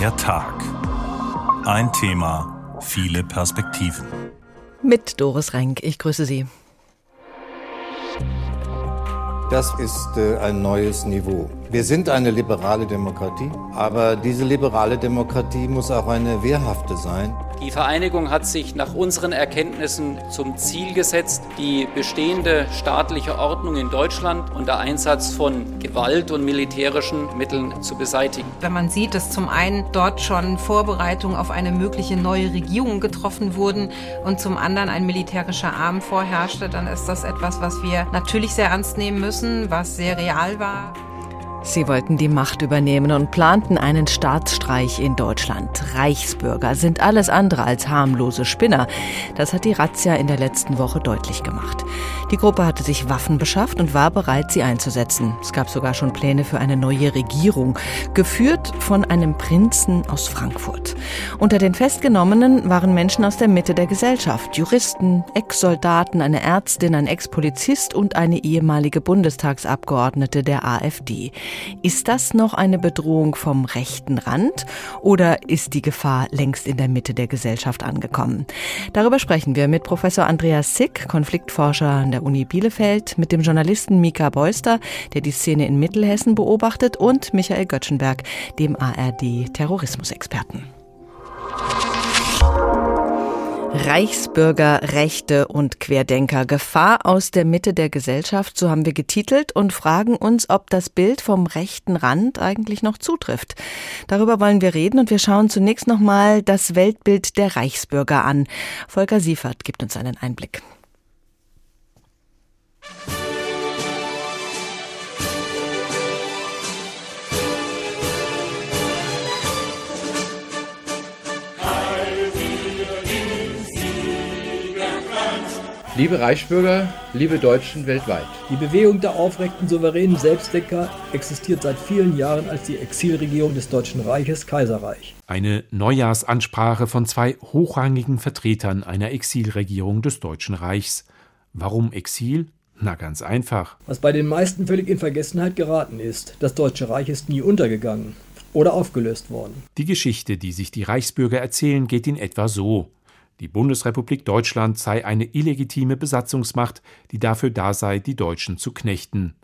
Der Tag. Ein Thema, viele Perspektiven. Mit Doris Renk, ich grüße Sie. Das ist äh, ein neues Niveau. Wir sind eine liberale Demokratie, aber diese liberale Demokratie muss auch eine wehrhafte sein. Die Vereinigung hat sich nach unseren Erkenntnissen zum Ziel gesetzt, die bestehende staatliche Ordnung in Deutschland unter Einsatz von Gewalt und militärischen Mitteln zu beseitigen. Wenn man sieht, dass zum einen dort schon Vorbereitungen auf eine mögliche neue Regierung getroffen wurden und zum anderen ein militärischer Arm vorherrschte, dann ist das etwas, was wir natürlich sehr ernst nehmen müssen, was sehr real war. Sie wollten die Macht übernehmen und planten einen Staatsstreich in Deutschland. Reichsbürger sind alles andere als harmlose Spinner. Das hat die Razzia in der letzten Woche deutlich gemacht. Die Gruppe hatte sich Waffen beschafft und war bereit, sie einzusetzen. Es gab sogar schon Pläne für eine neue Regierung, geführt von einem Prinzen aus Frankfurt. Unter den Festgenommenen waren Menschen aus der Mitte der Gesellschaft, Juristen, Ex-Soldaten, eine Ärztin, ein Ex-Polizist und eine ehemalige Bundestagsabgeordnete der AfD. Ist das noch eine Bedrohung vom rechten Rand oder ist die Gefahr längst in der Mitte der Gesellschaft angekommen? Darüber sprechen wir mit Professor Andreas Sick, Konfliktforscher an der Uni Bielefeld, mit dem Journalisten Mika Beuster, der die Szene in Mittelhessen beobachtet, und Michael Göttschenberg, dem ARD-Terrorismusexperten. Reichsbürger, Rechte und Querdenker. Gefahr aus der Mitte der Gesellschaft, so haben wir getitelt und fragen uns, ob das Bild vom rechten Rand eigentlich noch zutrifft. Darüber wollen wir reden und wir schauen zunächst nochmal das Weltbild der Reichsbürger an. Volker Siefert gibt uns einen Einblick. Liebe Reichsbürger, liebe Deutschen weltweit. Die Bewegung der aufrechten souveränen Selbstdenker existiert seit vielen Jahren als die Exilregierung des Deutschen Reiches Kaiserreich. Eine Neujahrsansprache von zwei hochrangigen Vertretern einer Exilregierung des Deutschen Reichs. Warum Exil? Na ganz einfach. Was bei den meisten völlig in Vergessenheit geraten ist, das Deutsche Reich ist nie untergegangen oder aufgelöst worden. Die Geschichte, die sich die Reichsbürger erzählen, geht in etwa so. Die Bundesrepublik Deutschland sei eine illegitime Besatzungsmacht, die dafür da sei, die Deutschen zu knechten.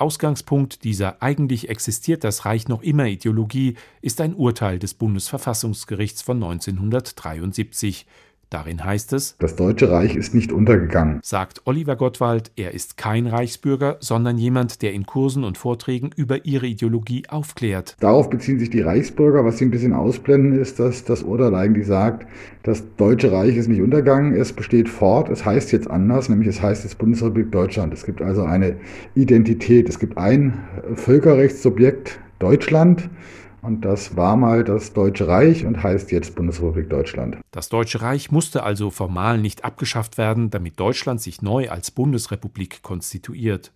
Ausgangspunkt dieser eigentlich existiert das Reich noch immer Ideologie ist ein Urteil des Bundesverfassungsgerichts von 1973. Darin heißt es, das Deutsche Reich ist nicht untergegangen, sagt Oliver Gottwald, er ist kein Reichsbürger, sondern jemand, der in Kursen und Vorträgen über ihre Ideologie aufklärt. Darauf beziehen sich die Reichsbürger. Was sie ein bisschen ausblenden, ist, dass das Urteil eigentlich sagt, das Deutsche Reich ist nicht untergegangen, es besteht fort, es heißt jetzt anders, nämlich es heißt jetzt Bundesrepublik Deutschland. Es gibt also eine Identität, es gibt ein Völkerrechtssubjekt Deutschland und das war mal das Deutsche Reich und heißt jetzt Bundesrepublik Deutschland. Das Deutsche Reich musste also formal nicht abgeschafft werden, damit Deutschland sich neu als Bundesrepublik konstituiert.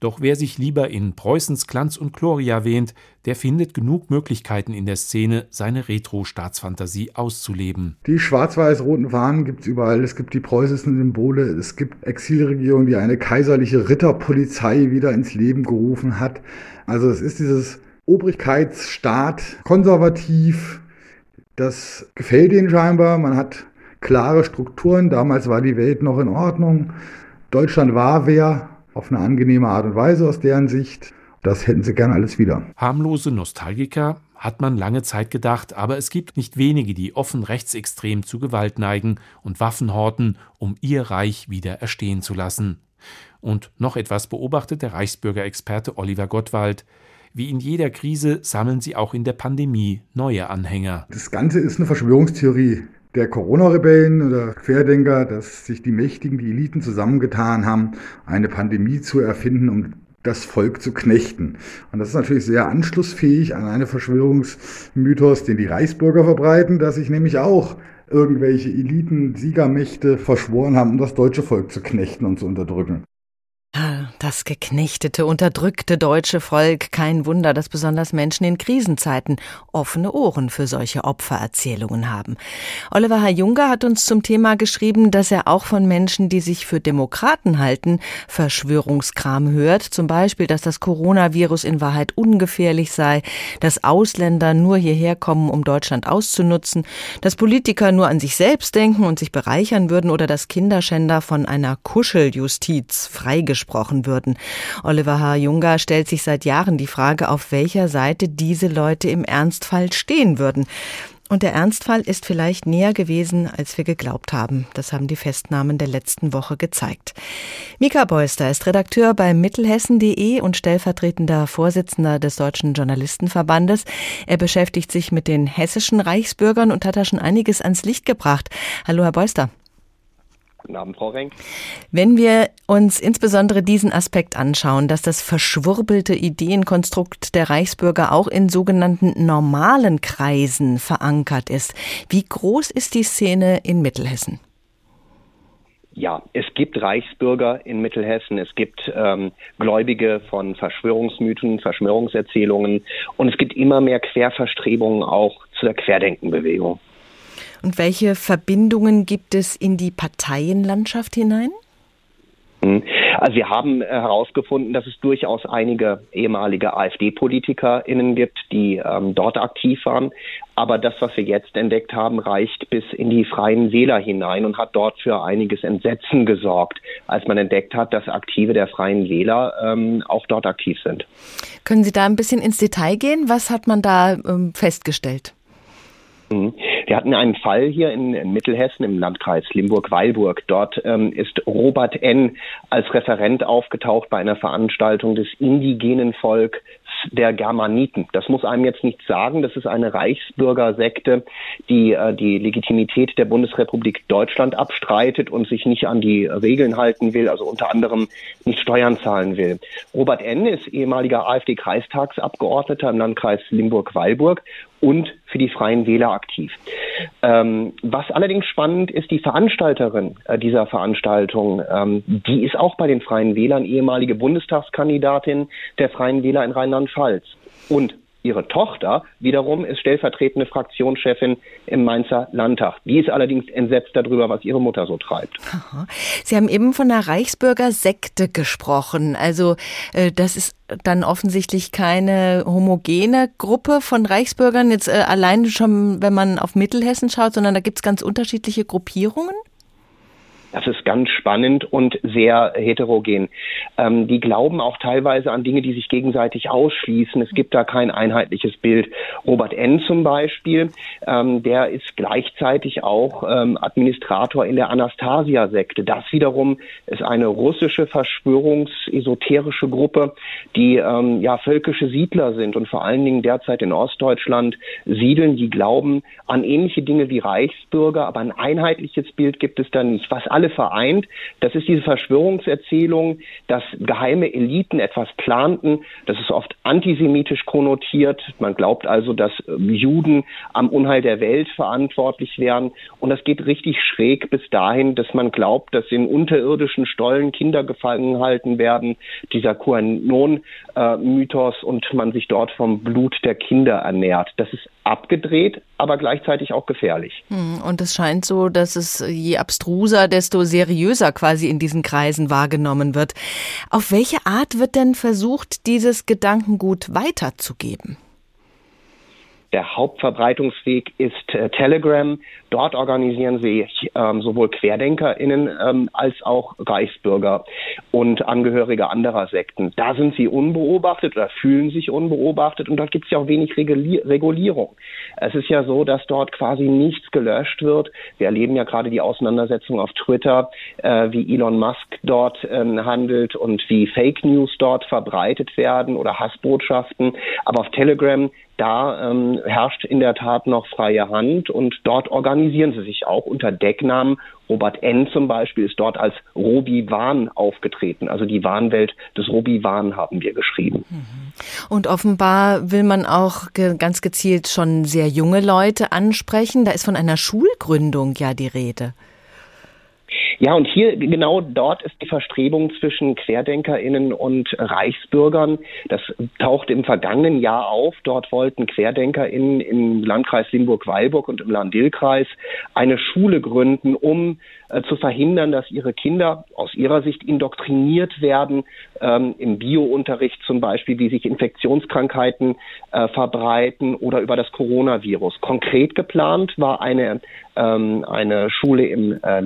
Doch wer sich lieber in Preußens Glanz und Gloria wähnt, der findet genug Möglichkeiten in der Szene, seine Retro-Staatsfantasie auszuleben. Die schwarz-weiß-roten Fahnen gibt es überall. Es gibt die preußischen Symbole. Es gibt Exilregierungen, die eine kaiserliche Ritterpolizei wieder ins Leben gerufen hat. Also es ist dieses Obrigkeitsstaat, konservativ. Das gefällt ihnen scheinbar. Man hat klare Strukturen. Damals war die Welt noch in Ordnung. Deutschland war wer auf eine angenehme Art und Weise aus deren Sicht. Das hätten sie gern alles wieder. Harmlose Nostalgiker hat man lange Zeit gedacht, aber es gibt nicht wenige, die offen rechtsextrem zu Gewalt neigen und Waffen horten, um ihr Reich wieder erstehen zu lassen. Und noch etwas beobachtet der Reichsbürgerexperte Oliver Gottwald. Wie in jeder Krise sammeln sie auch in der Pandemie neue Anhänger. Das Ganze ist eine Verschwörungstheorie der Corona-Rebellen oder Querdenker, dass sich die Mächtigen, die Eliten zusammengetan haben, eine Pandemie zu erfinden, um das Volk zu knechten. Und das ist natürlich sehr anschlussfähig an einen Verschwörungsmythos, den die Reichsbürger verbreiten, dass sich nämlich auch irgendwelche Eliten, Siegermächte verschworen haben, um das deutsche Volk zu knechten und zu unterdrücken. Das geknechtete, unterdrückte deutsche Volk. Kein Wunder, dass besonders Menschen in Krisenzeiten offene Ohren für solche Opfererzählungen haben. Oliver H. Junger hat uns zum Thema geschrieben, dass er auch von Menschen, die sich für Demokraten halten, Verschwörungskram hört. Zum Beispiel, dass das Coronavirus in Wahrheit ungefährlich sei, dass Ausländer nur hierher kommen, um Deutschland auszunutzen, dass Politiker nur an sich selbst denken und sich bereichern würden oder dass Kinderschänder von einer Kuscheljustiz freigesprochen würden würden. Oliver H. Junger stellt sich seit Jahren die Frage, auf welcher Seite diese Leute im Ernstfall stehen würden. Und der Ernstfall ist vielleicht näher gewesen, als wir geglaubt haben. Das haben die Festnahmen der letzten Woche gezeigt. Mika Beuster ist Redakteur bei mittelhessen.de und stellvertretender Vorsitzender des Deutschen Journalistenverbandes. Er beschäftigt sich mit den hessischen Reichsbürgern und hat da schon einiges ans Licht gebracht. Hallo, Herr Beuster. Guten Abend, Frau Renk. Wenn wir uns insbesondere diesen Aspekt anschauen, dass das verschwurbelte Ideenkonstrukt der Reichsbürger auch in sogenannten normalen Kreisen verankert ist, wie groß ist die Szene in Mittelhessen? Ja, es gibt Reichsbürger in Mittelhessen, es gibt ähm, Gläubige von Verschwörungsmythen, Verschwörungserzählungen und es gibt immer mehr Querverstrebungen auch zu der Querdenkenbewegung. Und welche Verbindungen gibt es in die Parteienlandschaft hinein? Hm. Also wir haben äh, herausgefunden, dass es durchaus einige ehemalige AfD-PolitikerInnen gibt, die ähm, dort aktiv waren. Aber das, was wir jetzt entdeckt haben, reicht bis in die freien Wähler hinein und hat dort für einiges Entsetzen gesorgt, als man entdeckt hat, dass Aktive der freien Wähler ähm, auch dort aktiv sind. Können Sie da ein bisschen ins Detail gehen? Was hat man da ähm, festgestellt? Wir hatten einen Fall hier in, in Mittelhessen im Landkreis Limburg-Weilburg. Dort ähm, ist Robert N. als Referent aufgetaucht bei einer Veranstaltung des indigenen Volk der Germaniten. Das muss einem jetzt nichts sagen. Das ist eine Reichsbürgersekte, die äh, die Legitimität der Bundesrepublik Deutschland abstreitet und sich nicht an die Regeln halten will, also unter anderem nicht Steuern zahlen will. Robert N. ist ehemaliger AfD-Kreistagsabgeordneter im Landkreis Limburg-Weilburg und für die Freien Wähler aktiv. Ähm, was allerdings spannend ist, die Veranstalterin äh, dieser Veranstaltung, ähm, die ist auch bei den Freien Wählern ehemalige Bundestagskandidatin der Freien Wähler in Rheinland-Pfalz. Und Ihre Tochter wiederum ist stellvertretende Fraktionschefin im Mainzer Landtag. Die ist allerdings entsetzt darüber, was ihre Mutter so treibt. Sie haben eben von der Reichsbürgersekte gesprochen. Also äh, das ist dann offensichtlich keine homogene Gruppe von Reichsbürgern, jetzt äh, allein schon, wenn man auf Mittelhessen schaut, sondern da gibt es ganz unterschiedliche Gruppierungen? Das ist ganz spannend und sehr heterogen. Ähm, die glauben auch teilweise an Dinge, die sich gegenseitig ausschließen. Es gibt da kein einheitliches Bild. Robert N. zum Beispiel, ähm, der ist gleichzeitig auch ähm, Administrator in der Anastasia-Sekte. Das wiederum ist eine russische verschwörungsesoterische Gruppe, die ähm, ja völkische Siedler sind und vor allen Dingen derzeit in Ostdeutschland siedeln. Die glauben an ähnliche Dinge wie Reichsbürger, aber ein einheitliches Bild gibt es da nicht. Was alle alle vereint. Das ist diese Verschwörungserzählung, dass geheime Eliten etwas planten. Das ist oft antisemitisch konnotiert. Man glaubt also, dass ähm, Juden am Unheil der Welt verantwortlich wären. Und das geht richtig schräg bis dahin, dass man glaubt, dass in unterirdischen Stollen Kinder gefangen halten werden. Dieser QAnon-Mythos äh, und man sich dort vom Blut der Kinder ernährt. Das ist abgedreht, aber gleichzeitig auch gefährlich. Hm, und es scheint so, dass es je abstruser, desto seriöser quasi in diesen Kreisen wahrgenommen wird. Auf welche Art wird denn versucht, dieses Gedankengut weiterzugeben? Der Hauptverbreitungsweg ist äh, Telegram. Dort organisieren sie ähm, sowohl QuerdenkerInnen ähm, als auch Reichsbürger und Angehörige anderer Sekten. Da sind sie unbeobachtet oder fühlen sich unbeobachtet und dort gibt es ja auch wenig Regulierung. Es ist ja so, dass dort quasi nichts gelöscht wird. Wir erleben ja gerade die Auseinandersetzung auf Twitter, äh, wie Elon Musk dort ähm, handelt und wie Fake News dort verbreitet werden oder Hassbotschaften. Aber auf Telegram da ähm, herrscht in der Tat noch freie Hand und dort organisieren sie sich auch unter Decknamen. Robert N. zum Beispiel ist dort als Robi Wahn aufgetreten. Also die Wahnwelt des Robi Wahn haben wir geschrieben. Mhm. Und offenbar will man auch ganz gezielt schon sehr junge Leute ansprechen. Da ist von einer Schulgründung ja die Rede. Ja, und hier genau dort ist die Verstrebung zwischen QuerdenkerInnen und Reichsbürgern. Das taucht im vergangenen Jahr auf. Dort wollten QuerdenkerInnen im Landkreis Limburg-Weilburg und im Lahn-Dill-Kreis eine Schule gründen, um äh, zu verhindern, dass ihre Kinder aus ihrer Sicht indoktriniert werden, ähm, im Biounterricht zum Beispiel, wie sich Infektionskrankheiten äh, verbreiten oder über das Coronavirus. Konkret geplant war eine ähm, eine Schule im äh,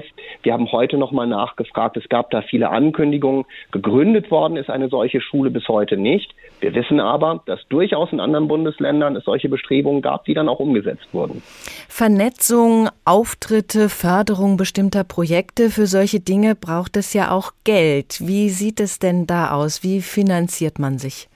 Lahn-Dill-Kreis. Wir haben heute nochmal nachgefragt. Es gab da viele Ankündigungen. Gegründet worden ist eine solche Schule bis heute nicht. Wir wissen aber, dass durchaus in anderen Bundesländern es solche Bestrebungen gab, die dann auch umgesetzt wurden. Vernetzung, Auftritte, Förderung bestimmter Projekte, für solche Dinge braucht es ja auch Geld. Wie sieht es denn da aus? Wie finanziert man sich?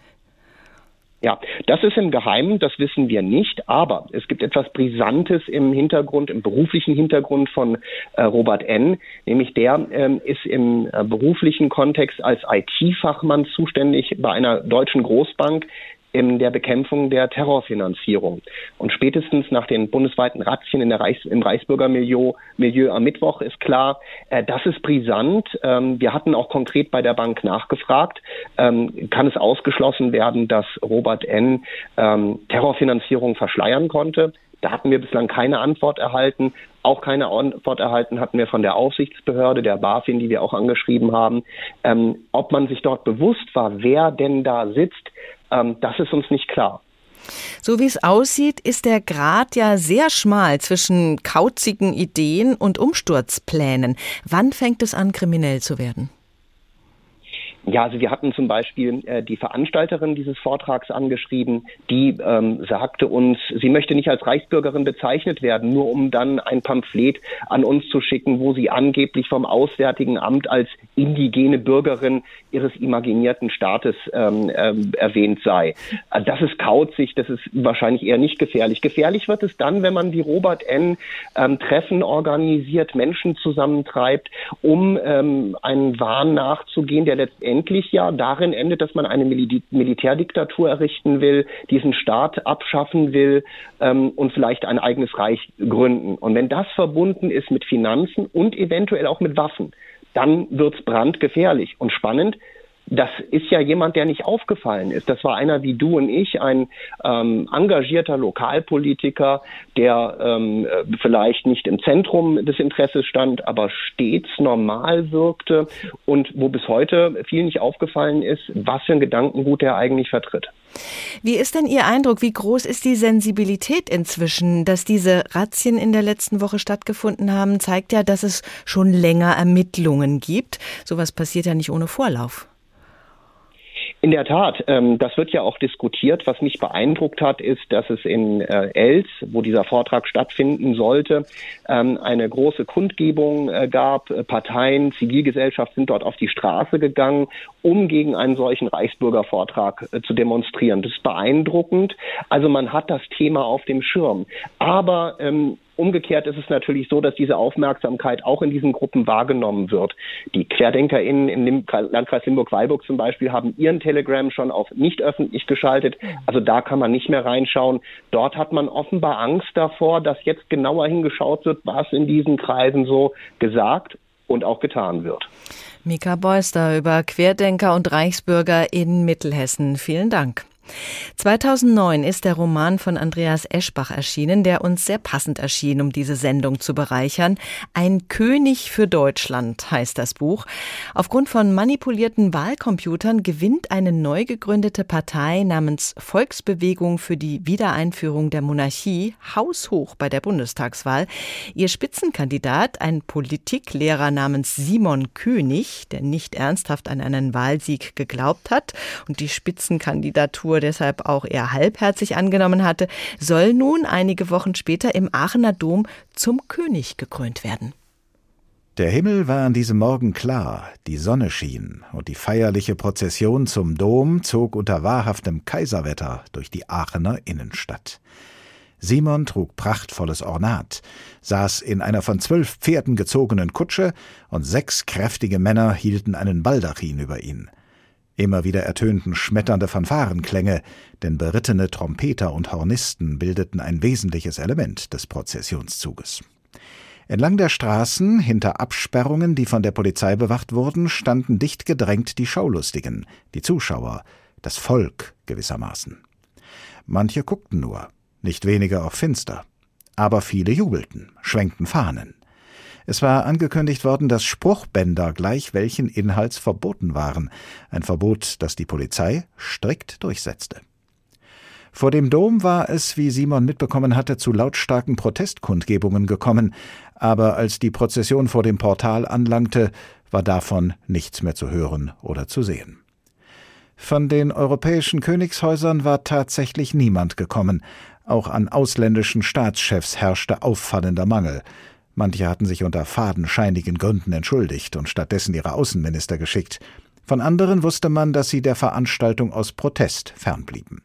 Ja, das ist im Geheimen, das wissen wir nicht, aber es gibt etwas Brisantes im Hintergrund, im beruflichen Hintergrund von äh, Robert N., nämlich der ähm, ist im äh, beruflichen Kontext als IT-Fachmann zuständig bei einer deutschen Großbank, in der Bekämpfung der Terrorfinanzierung. Und spätestens nach den bundesweiten Razzien in der Reichs-, im Reichsbürgermilieu Milieu am Mittwoch ist klar, äh, das ist brisant. Ähm, wir hatten auch konkret bei der Bank nachgefragt. Ähm, kann es ausgeschlossen werden, dass Robert N. Ähm, Terrorfinanzierung verschleiern konnte? Da hatten wir bislang keine Antwort erhalten. Auch keine Antwort erhalten hatten wir von der Aufsichtsbehörde, der BaFin, die wir auch angeschrieben haben. Ähm, ob man sich dort bewusst war, wer denn da sitzt, ähm, das ist uns nicht klar. So wie es aussieht, ist der Grad ja sehr schmal zwischen kauzigen Ideen und Umsturzplänen. Wann fängt es an, kriminell zu werden? Ja, also wir hatten zum Beispiel äh, die Veranstalterin dieses Vortrags angeschrieben, die ähm, sagte uns, sie möchte nicht als Reichsbürgerin bezeichnet werden, nur um dann ein Pamphlet an uns zu schicken, wo sie angeblich vom Auswärtigen Amt als indigene Bürgerin ihres imaginierten Staates ähm, ähm, erwähnt sei. Äh, das ist kauzig, das ist wahrscheinlich eher nicht gefährlich. Gefährlich wird es dann, wenn man wie Robert N. Ähm, Treffen organisiert, Menschen zusammentreibt, um ähm, einen Wahn nachzugehen, der letztendlich letztendlich ja darin endet, dass man eine Mil Militärdiktatur errichten will, diesen Staat abschaffen will ähm, und vielleicht ein eigenes Reich gründen. Und wenn das verbunden ist mit Finanzen und eventuell auch mit Waffen, dann wird's brandgefährlich und spannend das ist ja jemand, der nicht aufgefallen ist. Das war einer wie du und ich, ein ähm, engagierter Lokalpolitiker, der ähm, vielleicht nicht im Zentrum des Interesses stand, aber stets normal wirkte und wo bis heute viel nicht aufgefallen ist, was für ein Gedankengut er eigentlich vertritt. Wie ist denn Ihr Eindruck? Wie groß ist die Sensibilität inzwischen? Dass diese Razzien in der letzten Woche stattgefunden haben, zeigt ja, dass es schon länger Ermittlungen gibt. Sowas passiert ja nicht ohne Vorlauf. In der Tat, ähm, das wird ja auch diskutiert. Was mich beeindruckt hat, ist, dass es in äh, Els, wo dieser Vortrag stattfinden sollte, ähm, eine große Kundgebung äh, gab. Parteien, Zivilgesellschaft sind dort auf die Straße gegangen, um gegen einen solchen Reichsbürgervortrag äh, zu demonstrieren. Das ist beeindruckend. Also man hat das Thema auf dem Schirm. Aber ähm, Umgekehrt ist es natürlich so, dass diese Aufmerksamkeit auch in diesen Gruppen wahrgenommen wird. Die QuerdenkerInnen im Landkreis Limburg-Weilburg zum Beispiel haben ihren Telegram schon auf nicht öffentlich geschaltet. Also da kann man nicht mehr reinschauen. Dort hat man offenbar Angst davor, dass jetzt genauer hingeschaut wird, was in diesen Kreisen so gesagt und auch getan wird. Mika Beuster über Querdenker und Reichsbürger in Mittelhessen. Vielen Dank. 2009 ist der Roman von Andreas Eschbach erschienen, der uns sehr passend erschien, um diese Sendung zu bereichern. Ein König für Deutschland heißt das Buch. Aufgrund von manipulierten Wahlcomputern gewinnt eine neu gegründete Partei namens Volksbewegung für die Wiedereinführung der Monarchie haushoch bei der Bundestagswahl. Ihr Spitzenkandidat, ein Politiklehrer namens Simon König, der nicht ernsthaft an einen Wahlsieg geglaubt hat und die Spitzenkandidatur Figur deshalb auch eher halbherzig angenommen hatte, soll nun einige Wochen später im Aachener Dom zum König gekrönt werden. Der Himmel war an diesem Morgen klar, die Sonne schien, und die feierliche Prozession zum Dom zog unter wahrhaftem Kaiserwetter durch die Aachener Innenstadt. Simon trug prachtvolles Ornat, saß in einer von zwölf Pferden gezogenen Kutsche, und sechs kräftige Männer hielten einen Baldachin über ihn. Immer wieder ertönten schmetternde Fanfarenklänge, denn berittene Trompeter und Hornisten bildeten ein wesentliches Element des Prozessionszuges. Entlang der Straßen, hinter Absperrungen, die von der Polizei bewacht wurden, standen dicht gedrängt die Schaulustigen, die Zuschauer, das Volk gewissermaßen. Manche guckten nur, nicht weniger auch finster. Aber viele jubelten, schwenkten Fahnen. Es war angekündigt worden, dass Spruchbänder gleich welchen Inhalts verboten waren, ein Verbot, das die Polizei strikt durchsetzte. Vor dem Dom war es, wie Simon mitbekommen hatte, zu lautstarken Protestkundgebungen gekommen, aber als die Prozession vor dem Portal anlangte, war davon nichts mehr zu hören oder zu sehen. Von den europäischen Königshäusern war tatsächlich niemand gekommen, auch an ausländischen Staatschefs herrschte auffallender Mangel. Manche hatten sich unter fadenscheinigen Gründen entschuldigt und stattdessen ihre Außenminister geschickt. Von anderen wusste man, dass sie der Veranstaltung aus Protest fernblieben.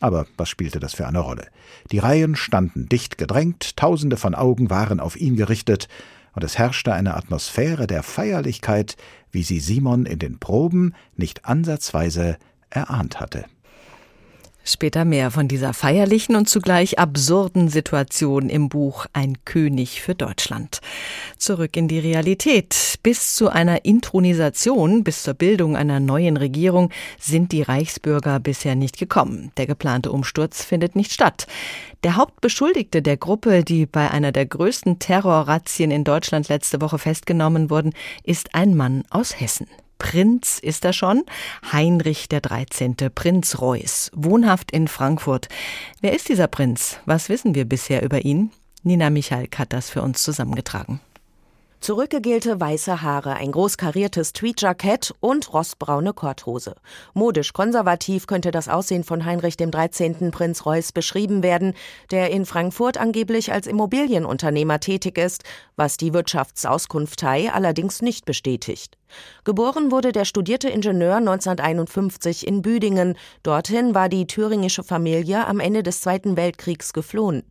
Aber was spielte das für eine Rolle? Die Reihen standen dicht gedrängt, tausende von Augen waren auf ihn gerichtet, und es herrschte eine Atmosphäre der Feierlichkeit, wie sie Simon in den Proben nicht ansatzweise erahnt hatte. Später mehr von dieser feierlichen und zugleich absurden Situation im Buch Ein König für Deutschland. Zurück in die Realität. Bis zu einer Intronisation, bis zur Bildung einer neuen Regierung sind die Reichsbürger bisher nicht gekommen. Der geplante Umsturz findet nicht statt. Der Hauptbeschuldigte der Gruppe, die bei einer der größten Terrorrazzien in Deutschland letzte Woche festgenommen wurden, ist ein Mann aus Hessen. Prinz ist er schon, Heinrich der 13., Prinz Reuß, wohnhaft in Frankfurt. Wer ist dieser Prinz? Was wissen wir bisher über ihn? Nina Michalk hat das für uns zusammengetragen. Zurückgegelte weiße Haare, ein groß kariertes Tweedjackett und rostbraune Korthose. Modisch konservativ könnte das Aussehen von Heinrich dem 13. Prinz Reuß beschrieben werden, der in Frankfurt angeblich als Immobilienunternehmer tätig ist, was die Wirtschaftsauskunftei allerdings nicht bestätigt. Geboren wurde der studierte Ingenieur 1951 in Büdingen. Dorthin war die thüringische Familie am Ende des Zweiten Weltkriegs geflohen.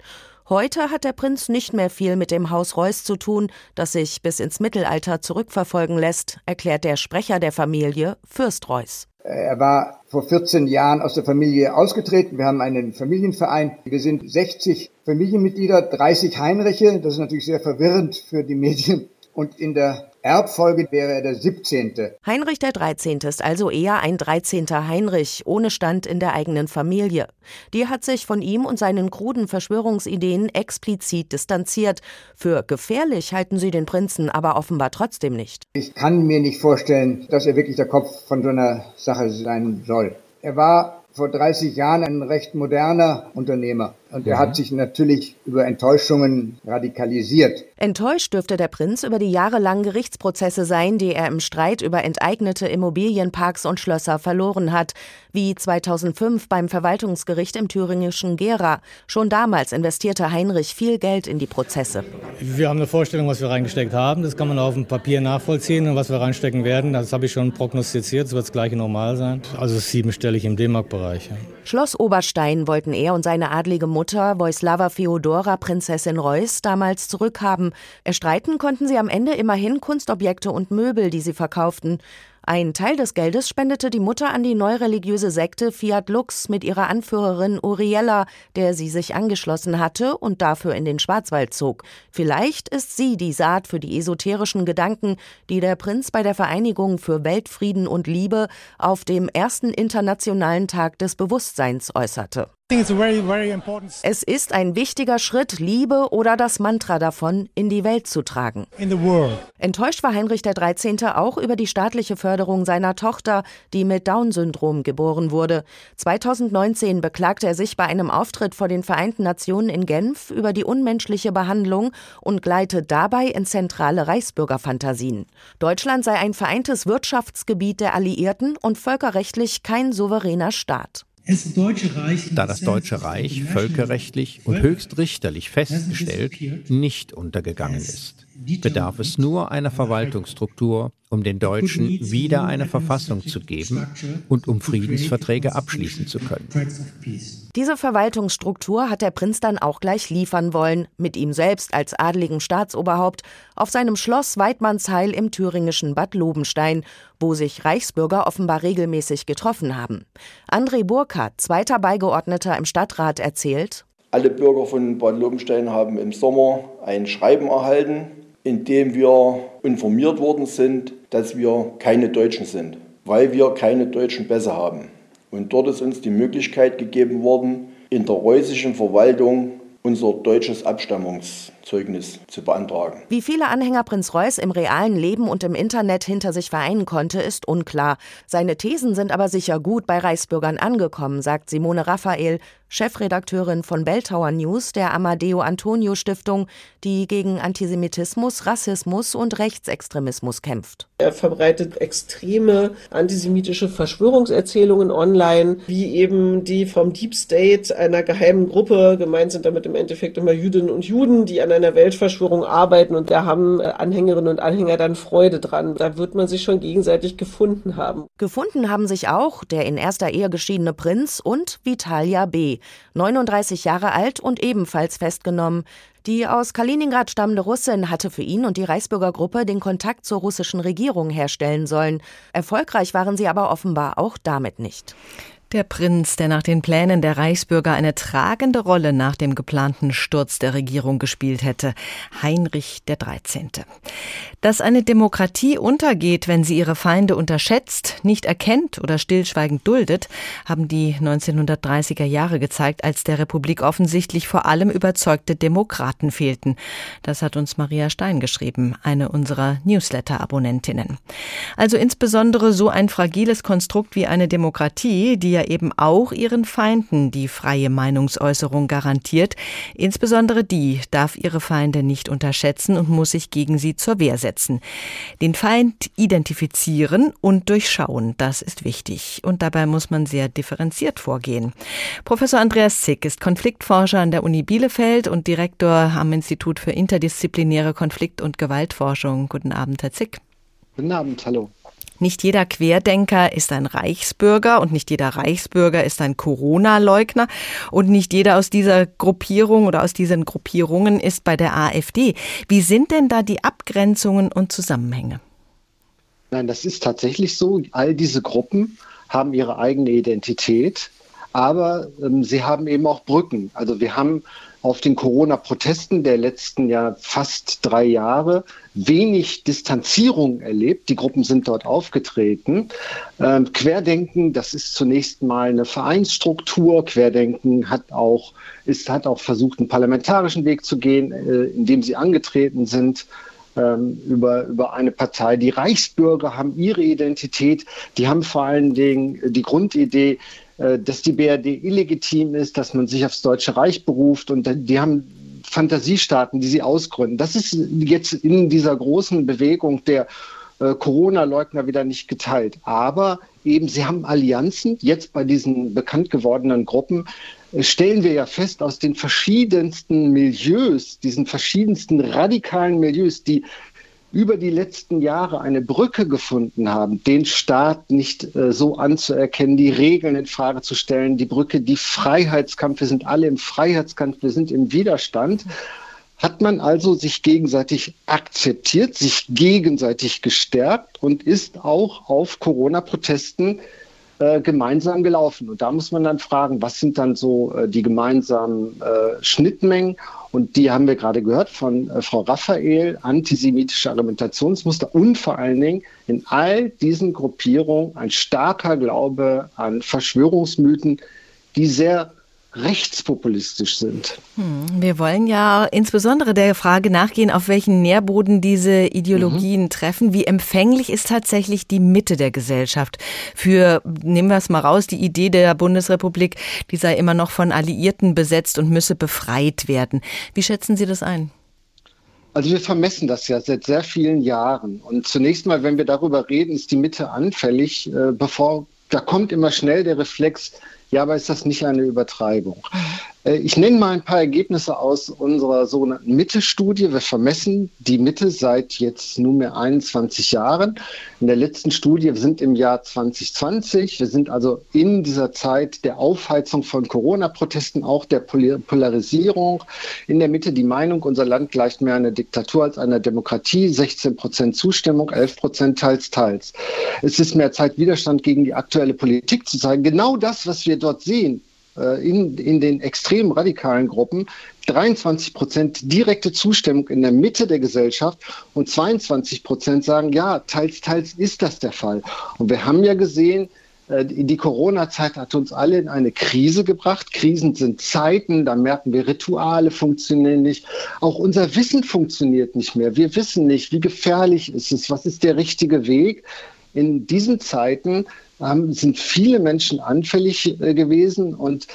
Heute hat der Prinz nicht mehr viel mit dem Haus Reuß zu tun, das sich bis ins Mittelalter zurückverfolgen lässt, erklärt der Sprecher der Familie, Fürst Reuß. Er war vor 14 Jahren aus der Familie ausgetreten. Wir haben einen Familienverein. Wir sind 60 Familienmitglieder, 30 Heinriche. Das ist natürlich sehr verwirrend für die Medien. Und in der Erbfolge wäre er der 17. Heinrich der 13. ist also eher ein 13. Heinrich, ohne Stand in der eigenen Familie. Die hat sich von ihm und seinen kruden Verschwörungsideen explizit distanziert. Für gefährlich halten sie den Prinzen aber offenbar trotzdem nicht. Ich kann mir nicht vorstellen, dass er wirklich der Kopf von so einer Sache sein soll. Er war vor 30 Jahren ein recht moderner Unternehmer. Und er mhm. hat sich natürlich über Enttäuschungen radikalisiert. Enttäuscht dürfte der Prinz über die jahrelangen Gerichtsprozesse sein, die er im Streit über enteignete Immobilienparks und Schlösser verloren hat, wie 2005 beim Verwaltungsgericht im thüringischen Gera. Schon damals investierte Heinrich viel Geld in die Prozesse. Wir haben eine Vorstellung, was wir reingesteckt haben. Das kann man auf dem Papier nachvollziehen und was wir reinstecken werden. Das habe ich schon prognostiziert. Das wird das gleiche normal sein. Also siebenstellig im D-Mark-Bereich. Schloss Oberstein wollten er und seine adlige Mutter, Wojslawa Feodora, Prinzessin Reuß, damals zurückhaben. Erstreiten konnten sie am Ende immerhin Kunstobjekte und Möbel, die sie verkauften. Ein Teil des Geldes spendete die Mutter an die neureligiöse Sekte Fiat Lux mit ihrer Anführerin Uriella, der sie sich angeschlossen hatte und dafür in den Schwarzwald zog. Vielleicht ist sie die Saat für die esoterischen Gedanken, die der Prinz bei der Vereinigung für Weltfrieden und Liebe auf dem ersten internationalen Tag des Bewusstseins äußerte. Es ist ein wichtiger Schritt, Liebe oder das Mantra davon in die Welt zu tragen. Enttäuscht war Heinrich der 13. auch über die staatliche Förderung seiner Tochter, die mit Down-Syndrom geboren wurde. 2019 beklagte er sich bei einem Auftritt vor den Vereinten Nationen in Genf über die unmenschliche Behandlung und gleitet dabei in zentrale Reichsbürgerfantasien. Deutschland sei ein vereintes Wirtschaftsgebiet der Alliierten und völkerrechtlich kein souveräner Staat. Da das Deutsche Reich völkerrechtlich und höchstrichterlich festgestellt nicht untergegangen ist, bedarf es nur einer Verwaltungsstruktur, um den Deutschen wieder eine Verfassung zu geben und um Friedensverträge abschließen zu können. Diese Verwaltungsstruktur hat der Prinz dann auch gleich liefern wollen, mit ihm selbst als adeligen Staatsoberhaupt, auf seinem Schloss Weidmannsheil im thüringischen Bad Lobenstein, wo sich Reichsbürger offenbar regelmäßig getroffen haben. André Burkhardt, zweiter Beigeordneter im Stadtrat, erzählt, Alle Bürger von Bad Lobenstein haben im Sommer ein Schreiben erhalten, in dem wir informiert worden sind, dass wir keine Deutschen sind, weil wir keine deutschen Pässe haben. Und dort ist uns die Möglichkeit gegeben worden, in der reußischen Verwaltung unser deutsches Abstammungszeugnis zu beantragen. Wie viele Anhänger Prinz Reuß im realen Leben und im Internet hinter sich vereinen konnte, ist unklar. Seine Thesen sind aber sicher gut bei Reichsbürgern angekommen, sagt Simone Raphael, Chefredakteurin von Belltower News der Amadeo Antonio Stiftung, die gegen Antisemitismus, Rassismus und Rechtsextremismus kämpft. Er verbreitet extreme antisemitische Verschwörungserzählungen online, wie eben die vom Deep State, einer geheimen Gruppe, gemeint sind damit im Endeffekt immer Jüdinnen und Juden, die an einer Weltverschwörung arbeiten und da haben äh, Anhängerinnen und Anhänger dann Freude dran. Da wird man sich schon gegenseitig gefunden haben. Gefunden haben sich auch der in erster Ehe geschiedene Prinz und Vitalia B., 39 Jahre alt und ebenfalls festgenommen. Die aus Kaliningrad stammende Russin hatte für ihn und die Reichsbürgergruppe den Kontakt zur russischen Regierung herstellen sollen. Erfolgreich waren sie aber offenbar auch damit nicht. Der Prinz, der nach den Plänen der Reichsbürger eine tragende Rolle nach dem geplanten Sturz der Regierung gespielt hätte, Heinrich der 13. Dass eine Demokratie untergeht, wenn sie ihre Feinde unterschätzt, nicht erkennt oder stillschweigend duldet, haben die 1930er Jahre gezeigt, als der Republik offensichtlich vor allem überzeugte Demokraten fehlten. Das hat uns Maria Stein geschrieben, eine unserer Newsletter-Abonnentinnen. Also insbesondere so ein fragiles Konstrukt wie eine Demokratie, die ja eben auch ihren Feinden die freie Meinungsäußerung garantiert. Insbesondere die darf ihre Feinde nicht unterschätzen und muss sich gegen sie zur Wehr setzen. Den Feind identifizieren und durchschauen, das ist wichtig. Und dabei muss man sehr differenziert vorgehen. Professor Andreas Zick ist Konfliktforscher an der Uni Bielefeld und Direktor am Institut für interdisziplinäre Konflikt- und Gewaltforschung. Guten Abend, Herr Zick. Guten Abend, hallo. Nicht jeder Querdenker ist ein Reichsbürger und nicht jeder Reichsbürger ist ein Corona-Leugner und nicht jeder aus dieser Gruppierung oder aus diesen Gruppierungen ist bei der AfD. Wie sind denn da die Abgrenzungen und Zusammenhänge? Nein, das ist tatsächlich so. All diese Gruppen haben ihre eigene Identität, aber ähm, sie haben eben auch Brücken. Also wir haben auf den Corona-Protesten der letzten ja fast drei Jahre wenig Distanzierung erlebt. Die Gruppen sind dort aufgetreten. Ähm, Querdenken, das ist zunächst mal eine Vereinsstruktur. Querdenken hat auch, ist, hat auch versucht, einen parlamentarischen Weg zu gehen, äh, indem sie angetreten sind ähm, über, über eine Partei. Die Reichsbürger haben ihre Identität, die haben vor allen Dingen die Grundidee, dass die BRD illegitim ist, dass man sich aufs Deutsche Reich beruft und die haben Fantasiestaaten, die sie ausgründen. Das ist jetzt in dieser großen Bewegung der äh, Corona-Leugner wieder nicht geteilt. Aber eben, sie haben Allianzen. Jetzt bei diesen bekannt gewordenen Gruppen äh, stellen wir ja fest, aus den verschiedensten Milieus, diesen verschiedensten radikalen Milieus, die über die letzten Jahre eine Brücke gefunden haben, den Staat nicht äh, so anzuerkennen, die Regeln in Frage zu stellen, die Brücke, die Freiheitskampf, wir sind alle im Freiheitskampf, wir sind im Widerstand, hat man also sich gegenseitig akzeptiert, sich gegenseitig gestärkt und ist auch auf Corona-Protesten äh, gemeinsam gelaufen. Und da muss man dann fragen, was sind dann so äh, die gemeinsamen äh, Schnittmengen? Und die haben wir gerade gehört von äh, Frau Raphael, antisemitische Argumentationsmuster und vor allen Dingen in all diesen Gruppierungen ein starker Glaube an Verschwörungsmythen, die sehr rechtspopulistisch sind. Hm, wir wollen ja insbesondere der Frage nachgehen, auf welchen Nährboden diese Ideologien mhm. treffen. Wie empfänglich ist tatsächlich die Mitte der Gesellschaft für, nehmen wir es mal raus, die Idee der Bundesrepublik, die sei immer noch von Alliierten besetzt und müsse befreit werden. Wie schätzen Sie das ein? Also wir vermessen das ja seit sehr vielen Jahren. Und zunächst mal, wenn wir darüber reden, ist die Mitte anfällig, äh, bevor da kommt immer schnell der Reflex, ja, aber ist das nicht eine Übertreibung? Äh, ich nenne mal ein paar Ergebnisse aus unserer sogenannten Mitte-Studie. Wir vermessen die Mitte seit jetzt nunmehr 21 Jahren. In der letzten Studie, wir sind im Jahr 2020. Wir sind also in dieser Zeit der Aufheizung von Corona-Protesten, auch der Polarisierung. In der Mitte die Meinung, unser Land gleicht mehr einer Diktatur als einer Demokratie. 16 Prozent Zustimmung, 11 Prozent teils, teils. Es ist mehr Zeit, Widerstand gegen die aktuelle Politik zu zeigen. Genau das, was wir dort sehen, in, in den extrem radikalen Gruppen, 23 Prozent direkte Zustimmung in der Mitte der Gesellschaft und 22 Prozent sagen, ja, teils, teils ist das der Fall. Und wir haben ja gesehen, äh, die Corona-Zeit hat uns alle in eine Krise gebracht. Krisen sind Zeiten, da merken wir, Rituale funktionieren nicht. Auch unser Wissen funktioniert nicht mehr. Wir wissen nicht, wie gefährlich ist es, was ist der richtige Weg. In diesen Zeiten ähm, sind viele Menschen anfällig äh, gewesen und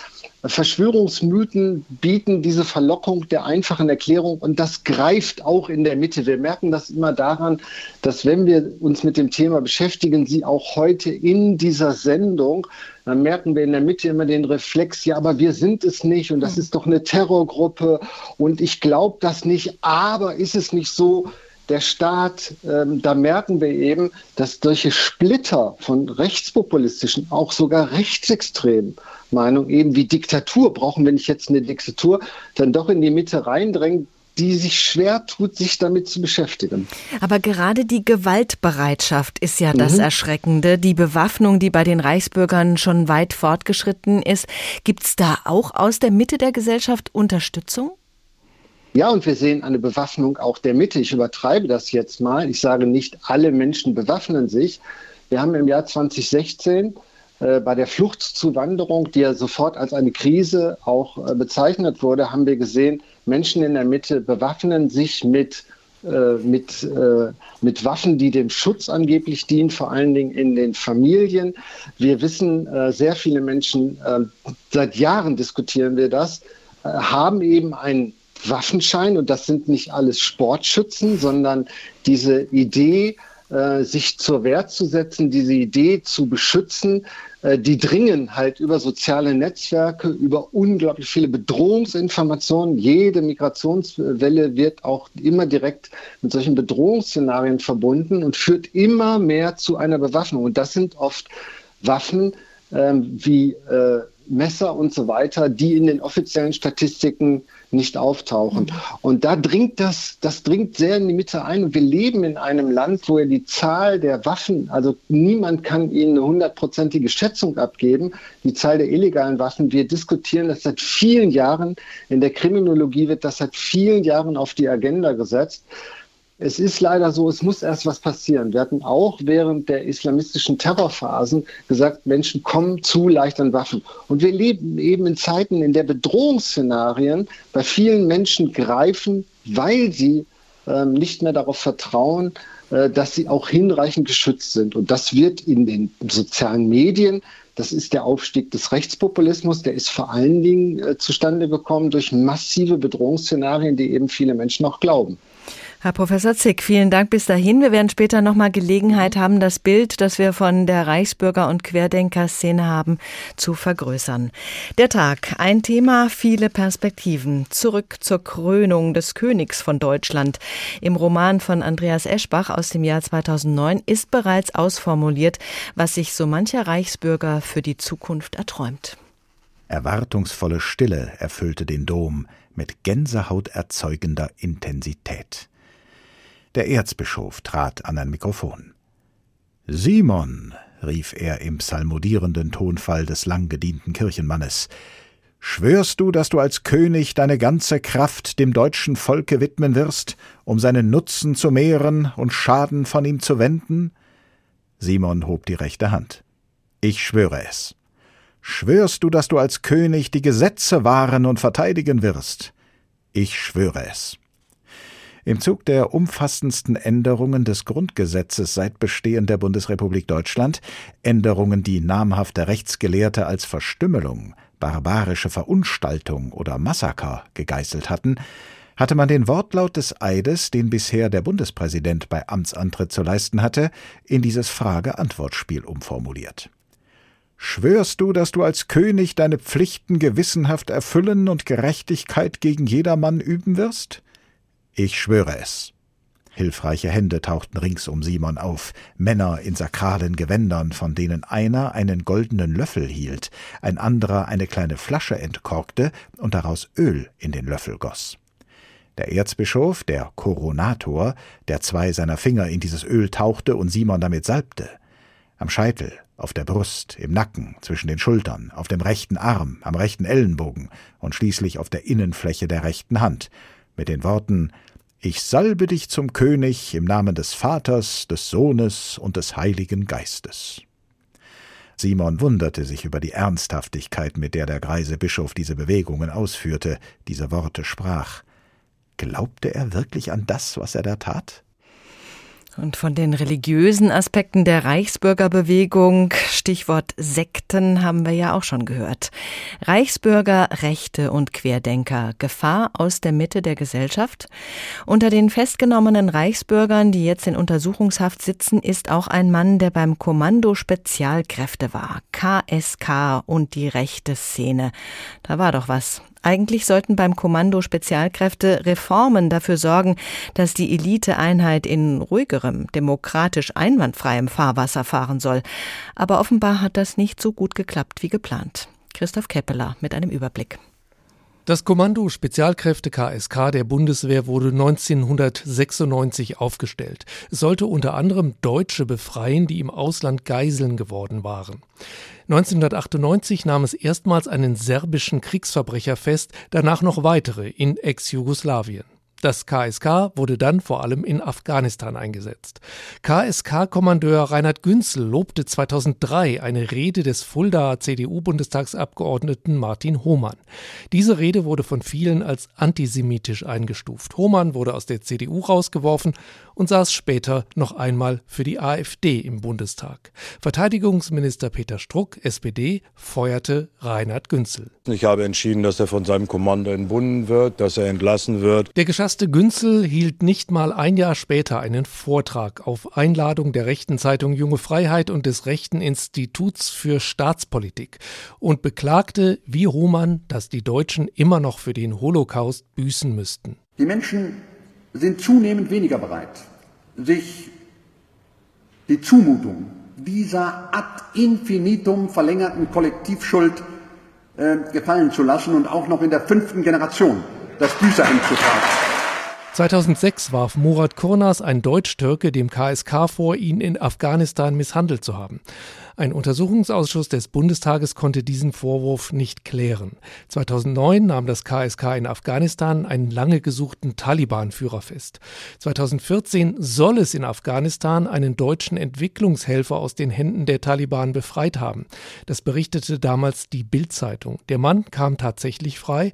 Verschwörungsmythen bieten diese Verlockung der einfachen Erklärung und das greift auch in der Mitte. Wir merken das immer daran, dass wenn wir uns mit dem Thema beschäftigen, Sie auch heute in dieser Sendung, dann merken wir in der Mitte immer den Reflex, ja, aber wir sind es nicht und das ist doch eine Terrorgruppe und ich glaube das nicht, aber ist es nicht so, der Staat, ähm, da merken wir eben, dass solche Splitter von rechtspopulistischen, auch sogar rechtsextremen Meinungen, eben wie Diktatur, brauchen wir nicht jetzt eine Diktatur, dann doch in die Mitte reindrängen, die sich schwer tut, sich damit zu beschäftigen. Aber gerade die Gewaltbereitschaft ist ja das mhm. Erschreckende. Die Bewaffnung, die bei den Reichsbürgern schon weit fortgeschritten ist. Gibt es da auch aus der Mitte der Gesellschaft Unterstützung? Ja, und wir sehen eine Bewaffnung auch der Mitte. Ich übertreibe das jetzt mal. Ich sage nicht, alle Menschen bewaffnen sich. Wir haben im Jahr 2016 äh, bei der Fluchtzuwanderung, die ja sofort als eine Krise auch äh, bezeichnet wurde, haben wir gesehen, Menschen in der Mitte bewaffnen sich mit äh, mit, äh, mit Waffen, die dem Schutz angeblich dienen, vor allen Dingen in den Familien. Wir wissen, sehr viele Menschen, seit Jahren diskutieren wir das, haben eben ein Waffenschein und das sind nicht alles Sportschützen, sondern diese Idee, äh, sich zur Wehr zu setzen, diese Idee zu beschützen, äh, die dringen halt über soziale Netzwerke, über unglaublich viele Bedrohungsinformationen. Jede Migrationswelle wird auch immer direkt mit solchen Bedrohungsszenarien verbunden und führt immer mehr zu einer Bewaffnung. Und das sind oft Waffen ähm, wie äh, Messer und so weiter, die in den offiziellen Statistiken nicht auftauchen. Mhm. Und da dringt das, das dringt sehr in die Mitte ein. Und wir leben in einem Land, wo ja die Zahl der Waffen, also niemand kann Ihnen eine hundertprozentige Schätzung abgeben, die Zahl der illegalen Waffen. Wir diskutieren das seit vielen Jahren. In der Kriminologie wird das seit vielen Jahren auf die Agenda gesetzt es ist leider so, es muss erst was passieren. Wir hatten auch während der islamistischen Terrorphasen gesagt, Menschen kommen zu leicht an Waffen. Und wir leben eben in Zeiten, in der Bedrohungsszenarien bei vielen Menschen greifen, weil sie ähm, nicht mehr darauf vertrauen, äh, dass sie auch hinreichend geschützt sind. Und das wird in den sozialen Medien das ist der Aufstieg des Rechtspopulismus. Der ist vor allen Dingen äh, zustande gekommen durch massive Bedrohungsszenarien, die eben viele Menschen auch glauben. Herr Professor Zick, vielen Dank bis dahin. Wir werden später nochmal Gelegenheit haben, das Bild, das wir von der Reichsbürger- und Querdenker-Szene haben, zu vergrößern. Der Tag, ein Thema, viele Perspektiven. Zurück zur Krönung des Königs von Deutschland. Im Roman von Andreas Eschbach aus dem Jahr 2009 ist bereits ausformuliert, was sich so mancher Reichsbürger für die Zukunft erträumt. Erwartungsvolle Stille erfüllte den Dom mit gänsehauterzeugender Intensität. Der Erzbischof trat an ein Mikrofon. Simon, rief er im psalmodierenden Tonfall des lang gedienten Kirchenmannes, schwörst du, dass du als König deine ganze Kraft dem deutschen Volke widmen wirst, um seinen Nutzen zu mehren und Schaden von ihm zu wenden? Simon hob die rechte Hand. Ich schwöre es. Schwörst du, dass du als König die Gesetze wahren und verteidigen wirst? Ich schwöre es. Im Zug der umfassendsten Änderungen des Grundgesetzes seit Bestehen der Bundesrepublik Deutschland, Änderungen, die namhafte Rechtsgelehrte als Verstümmelung, barbarische Verunstaltung oder Massaker gegeißelt hatten, hatte man den Wortlaut des Eides, den bisher der Bundespräsident bei Amtsantritt zu leisten hatte, in dieses Frage-Antwort-Spiel umformuliert. Schwörst du, dass du als König deine Pflichten gewissenhaft erfüllen und Gerechtigkeit gegen jedermann üben wirst? Ich schwöre es. Hilfreiche Hände tauchten rings um Simon auf, Männer in sakralen Gewändern, von denen einer einen goldenen Löffel hielt, ein anderer eine kleine Flasche entkorkte und daraus Öl in den Löffel goss. Der Erzbischof, der Koronator, der zwei seiner Finger in dieses Öl tauchte und Simon damit salbte. Am Scheitel, auf der Brust, im Nacken, zwischen den Schultern, auf dem rechten Arm, am rechten Ellenbogen und schließlich auf der Innenfläche der rechten Hand, mit den Worten Ich salbe dich zum König im Namen des Vaters, des Sohnes und des Heiligen Geistes. Simon wunderte sich über die Ernsthaftigkeit, mit der der greise Bischof diese Bewegungen ausführte, diese Worte sprach. Glaubte er wirklich an das, was er da tat? Und von den religiösen Aspekten der Reichsbürgerbewegung, Stichwort Sekten, haben wir ja auch schon gehört. Reichsbürger, Rechte und Querdenker, Gefahr aus der Mitte der Gesellschaft. Unter den festgenommenen Reichsbürgern, die jetzt in Untersuchungshaft sitzen, ist auch ein Mann, der beim Kommando Spezialkräfte war. KSK und die rechte Szene. Da war doch was. Eigentlich sollten beim Kommando Spezialkräfte Reformen dafür sorgen, dass die Eliteeinheit in ruhigerem, demokratisch einwandfreiem Fahrwasser fahren soll. Aber offenbar hat das nicht so gut geklappt wie geplant. Christoph Keppeler mit einem Überblick. Das Kommando Spezialkräfte KSK der Bundeswehr wurde 1996 aufgestellt. Es sollte unter anderem Deutsche befreien, die im Ausland Geiseln geworden waren. 1998 nahm es erstmals einen serbischen Kriegsverbrecher fest, danach noch weitere in Ex-Jugoslawien. Das KSK wurde dann vor allem in Afghanistan eingesetzt. KSK-Kommandeur Reinhard Günzel lobte 2003 eine Rede des Fuldaer CDU-Bundestagsabgeordneten Martin Hohmann. Diese Rede wurde von vielen als antisemitisch eingestuft. Hohmann wurde aus der CDU rausgeworfen und saß später noch einmal für die AfD im Bundestag. Verteidigungsminister Peter Struck, SPD, feuerte Reinhard Günzel. Ich habe entschieden, dass er von seinem Kommando entbunden wird, dass er entlassen wird. Der geschasste Günzel hielt nicht mal ein Jahr später einen Vortrag auf Einladung der rechten Zeitung Junge Freiheit und des Rechten Instituts für Staatspolitik und beklagte wie Hohmann, dass die Deutschen immer noch für den Holocaust büßen müssten. Die Menschen sind zunehmend weniger bereit, sich die Zumutung dieser ad infinitum verlängerten Kollektivschuld äh, gefallen zu lassen und auch noch in der fünften Generation das Büßerhemd zu tragen. 2006 warf Murat Kurnas, ein Deutsch-Türke, dem KSK vor, ihn in Afghanistan misshandelt zu haben. Ein Untersuchungsausschuss des Bundestages konnte diesen Vorwurf nicht klären. 2009 nahm das KSK in Afghanistan einen lange gesuchten Taliban-Führer fest. 2014 soll es in Afghanistan einen deutschen Entwicklungshelfer aus den Händen der Taliban befreit haben. Das berichtete damals die Bild-Zeitung. Der Mann kam tatsächlich frei.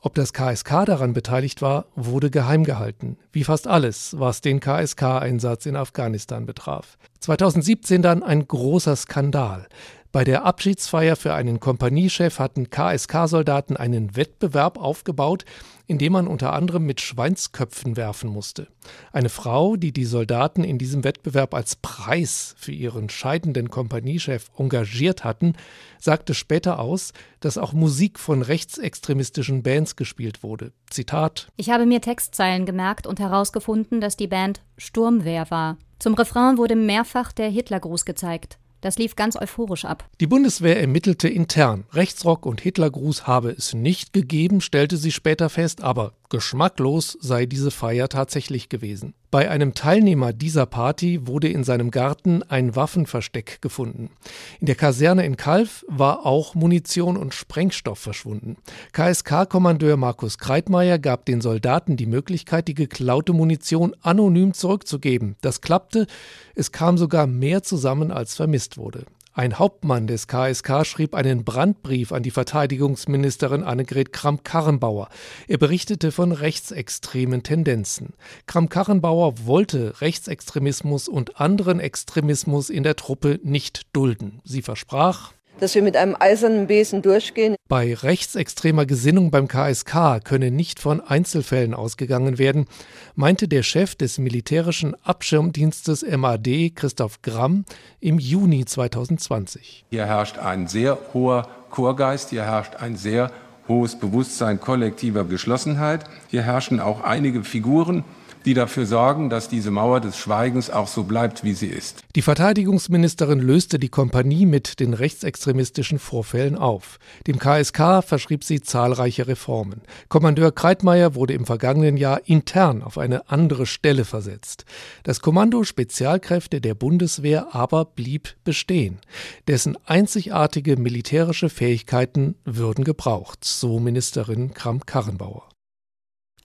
Ob das KSK daran beteiligt war, wurde geheim gehalten, wie fast alles, was den KSK-Einsatz in Afghanistan betraf. 2017 dann ein großer Skandal. Bei der Abschiedsfeier für einen Kompaniechef hatten KSK-Soldaten einen Wettbewerb aufgebaut, in dem man unter anderem mit Schweinsköpfen werfen musste. Eine Frau, die die Soldaten in diesem Wettbewerb als Preis für ihren scheidenden Kompaniechef engagiert hatten, sagte später aus, dass auch Musik von rechtsextremistischen Bands gespielt wurde. Zitat Ich habe mir Textzeilen gemerkt und herausgefunden, dass die Band Sturmwehr war. Zum Refrain wurde mehrfach der Hitlergruß gezeigt. Das lief ganz euphorisch ab. Die Bundeswehr ermittelte intern. Rechtsrock und Hitlergruß habe es nicht gegeben, stellte sie später fest, aber geschmacklos sei diese Feier tatsächlich gewesen. Bei einem Teilnehmer dieser Party wurde in seinem Garten ein Waffenversteck gefunden. In der Kaserne in Kalf war auch Munition und Sprengstoff verschwunden. KSK-Kommandeur Markus Kreitmeier gab den Soldaten die Möglichkeit, die geklaute Munition anonym zurückzugeben. Das klappte, es kam sogar mehr zusammen, als vermisst wurde. Ein Hauptmann des KSK schrieb einen Brandbrief an die Verteidigungsministerin Annegret Kramp-Karrenbauer. Er berichtete von rechtsextremen Tendenzen. Kramp-Karrenbauer wollte Rechtsextremismus und anderen Extremismus in der Truppe nicht dulden. Sie versprach, dass wir mit einem eisernen Besen durchgehen. Bei rechtsextremer Gesinnung beim KSK könne nicht von Einzelfällen ausgegangen werden, meinte der Chef des militärischen Abschirmdienstes MAD, Christoph Gramm, im Juni 2020. Hier herrscht ein sehr hoher Chorgeist, hier herrscht ein sehr hohes Bewusstsein kollektiver Geschlossenheit. Hier herrschen auch einige Figuren, die dafür sorgen, dass diese Mauer des Schweigens auch so bleibt, wie sie ist. Die Verteidigungsministerin löste die Kompanie mit den rechtsextremistischen Vorfällen auf. Dem KSK verschrieb sie zahlreiche Reformen. Kommandeur Kreitmeier wurde im vergangenen Jahr intern auf eine andere Stelle versetzt. Das Kommando Spezialkräfte der Bundeswehr aber blieb bestehen. Dessen einzigartige militärische Fähigkeiten würden gebraucht, so Ministerin Kramp-Karrenbauer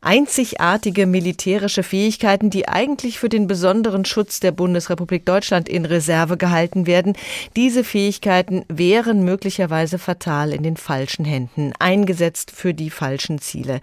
einzigartige militärische Fähigkeiten, die eigentlich für den besonderen Schutz der Bundesrepublik Deutschland in Reserve gehalten werden. Diese Fähigkeiten wären möglicherweise fatal in den falschen Händen, eingesetzt für die falschen Ziele.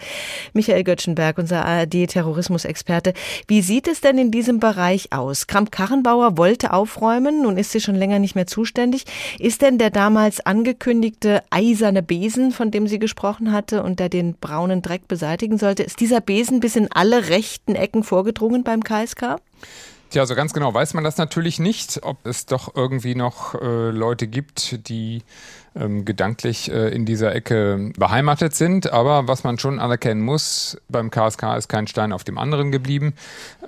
Michael Göttschenberg, unser ARD-Terrorismusexperte, wie sieht es denn in diesem Bereich aus? Kramp-Karrenbauer wollte aufräumen, nun ist sie schon länger nicht mehr zuständig. Ist denn der damals angekündigte eiserne Besen, von dem sie gesprochen hatte und der den braunen Dreck beseitigen sollte, ist dieser Besen bis in alle rechten Ecken vorgedrungen beim KSK? Tja, so ganz genau weiß man das natürlich nicht, ob es doch irgendwie noch äh, Leute gibt, die ähm, gedanklich äh, in dieser Ecke beheimatet sind. Aber was man schon anerkennen muss, beim KSK ist kein Stein auf dem anderen geblieben.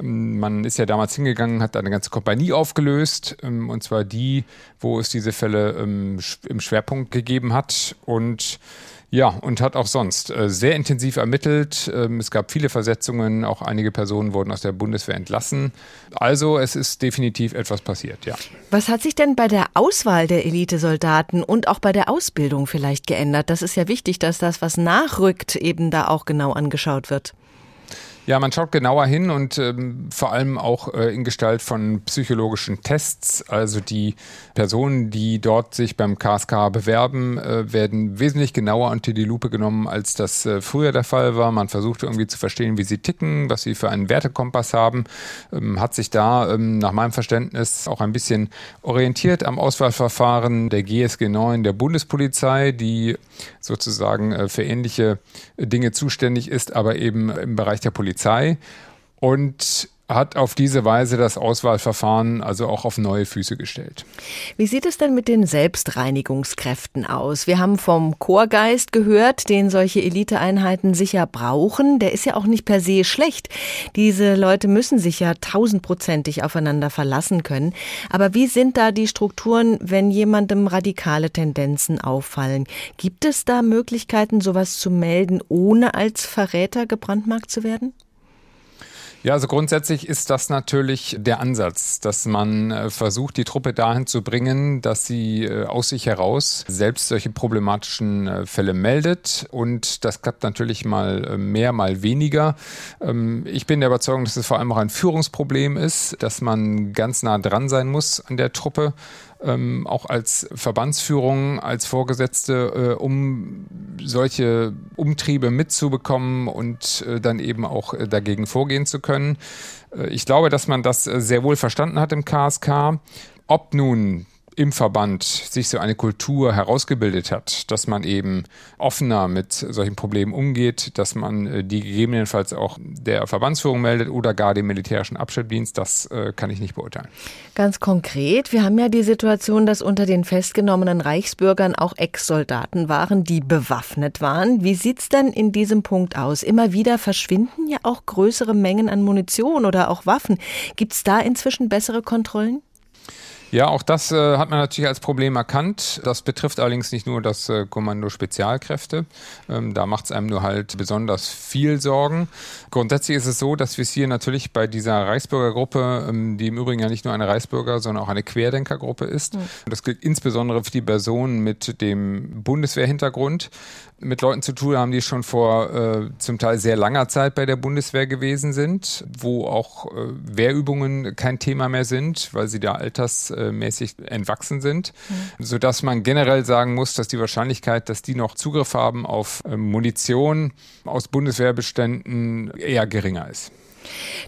Ähm, man ist ja damals hingegangen, hat eine ganze Kompanie aufgelöst, ähm, und zwar die, wo es diese Fälle im Schwerpunkt gegeben hat. Und ja, und hat auch sonst äh, sehr intensiv ermittelt. Es gab viele Versetzungen, auch einige Personen wurden aus der Bundeswehr entlassen. Also es ist definitiv etwas passiert, ja. Was hat sich denn bei der Auswahl der Elitesoldaten und auch bei der Ausbildung vielleicht geändert? Das ist ja wichtig, dass das, was nachrückt, eben da auch genau angeschaut wird. Ja, man schaut genauer hin und ähm, vor allem auch äh, in Gestalt von psychologischen Tests. Also die Personen, die dort sich beim KSK bewerben, äh, werden wesentlich genauer unter die Lupe genommen, als das äh, früher der Fall war. Man versucht irgendwie zu verstehen, wie sie ticken, was sie für einen Wertekompass haben. Ähm, hat sich da ähm, nach meinem Verständnis auch ein bisschen orientiert am Auswahlverfahren der GSG 9 der Bundespolizei, die sozusagen äh, für ähnliche Dinge zuständig ist, aber eben im Bereich der Polizei Polizei und hat auf diese Weise das Auswahlverfahren also auch auf neue Füße gestellt. Wie sieht es denn mit den Selbstreinigungskräften aus? Wir haben vom Chorgeist gehört, den solche Eliteeinheiten sicher brauchen. Der ist ja auch nicht per se schlecht. Diese Leute müssen sich ja tausendprozentig aufeinander verlassen können. Aber wie sind da die Strukturen, wenn jemandem radikale Tendenzen auffallen? Gibt es da Möglichkeiten, sowas zu melden, ohne als Verräter gebrandmarkt zu werden? Ja, also grundsätzlich ist das natürlich der Ansatz, dass man äh, versucht, die Truppe dahin zu bringen, dass sie äh, aus sich heraus selbst solche problematischen äh, Fälle meldet. Und das klappt natürlich mal mehr, mal weniger. Ähm, ich bin der Überzeugung, dass es vor allem auch ein Führungsproblem ist, dass man ganz nah dran sein muss an der Truppe ähm, auch als Verbandsführung, als Vorgesetzte, äh, um solche Umtriebe mitzubekommen und äh, dann eben auch äh, dagegen vorgehen zu können. Äh, ich glaube, dass man das äh, sehr wohl verstanden hat im KSK. Ob nun im Verband sich so eine Kultur herausgebildet hat, dass man eben offener mit solchen Problemen umgeht, dass man äh, die gegebenenfalls auch der Verbandsführung meldet oder gar dem militärischen Abschnittdienst, das äh, kann ich nicht beurteilen. Ganz konkret, wir haben ja die Situation, dass unter den festgenommenen Reichsbürgern auch Ex-Soldaten waren, die bewaffnet waren. Wie sieht es denn in diesem Punkt aus? Immer wieder verschwinden ja auch größere Mengen an Munition oder auch Waffen. Gibt es da inzwischen bessere Kontrollen? Ja, auch das äh, hat man natürlich als Problem erkannt. Das betrifft allerdings nicht nur das äh, Kommando Spezialkräfte. Ähm, da macht es einem nur halt besonders viel Sorgen. Grundsätzlich ist es so, dass wir es hier natürlich bei dieser Reichsbürgergruppe, ähm, die im Übrigen ja nicht nur eine Reichsbürger, sondern auch eine Querdenkergruppe ist. Mhm. Das gilt insbesondere für die Personen mit dem Bundeswehrhintergrund, mit Leuten zu tun haben, die schon vor äh, zum Teil sehr langer Zeit bei der Bundeswehr gewesen sind, wo auch äh, Wehrübungen kein Thema mehr sind, weil sie da altersmäßig entwachsen sind, mhm. sodass man generell sagen muss, dass die Wahrscheinlichkeit, dass die noch Zugriff haben auf äh, Munition aus Bundeswehrbeständen eher geringer ist.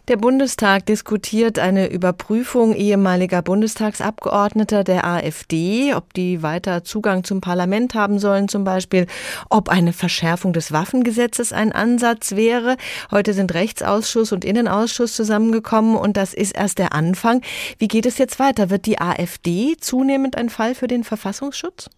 Der Bundestag diskutiert eine Überprüfung ehemaliger Bundestagsabgeordneter der AfD, ob die weiter Zugang zum Parlament haben sollen zum Beispiel, ob eine Verschärfung des Waffengesetzes ein Ansatz wäre. Heute sind Rechtsausschuss und Innenausschuss zusammengekommen und das ist erst der Anfang. Wie geht es jetzt weiter? Wird die AfD zunehmend ein Fall für den Verfassungsschutz?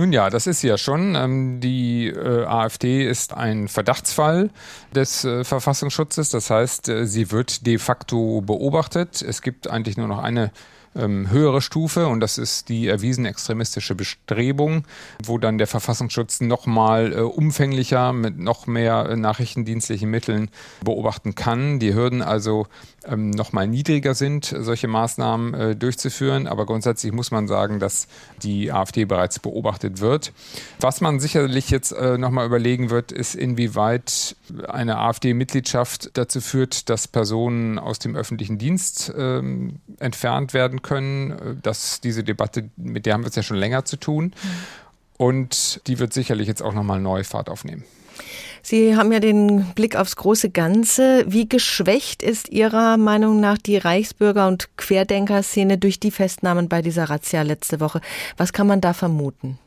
Nun ja, das ist ja schon. Ähm, die äh, AfD ist ein Verdachtsfall des äh, Verfassungsschutzes. Das heißt, äh, sie wird de facto beobachtet. Es gibt eigentlich nur noch eine ähm, höhere Stufe und das ist die erwiesen extremistische Bestrebung, wo dann der Verfassungsschutz nochmal äh, umfänglicher mit noch mehr nachrichtendienstlichen Mitteln beobachten kann. Die Hürden also ähm, nochmal niedriger sind, solche Maßnahmen äh, durchzuführen. Aber grundsätzlich muss man sagen, dass die AfD bereits beobachtet wird. Was man sicherlich jetzt äh, nochmal überlegen wird, ist, inwieweit eine AfD-Mitgliedschaft dazu führt, dass Personen aus dem öffentlichen Dienst ähm, entfernt werden können. Dass diese Debatte, mit der haben wir es ja schon länger zu tun. Und die wird sicherlich jetzt auch nochmal neu Fahrt aufnehmen. Sie haben ja den Blick aufs große Ganze. Wie geschwächt ist Ihrer Meinung nach die Reichsbürger- und Querdenkerszene durch die Festnahmen bei dieser Razzia letzte Woche? Was kann man da vermuten?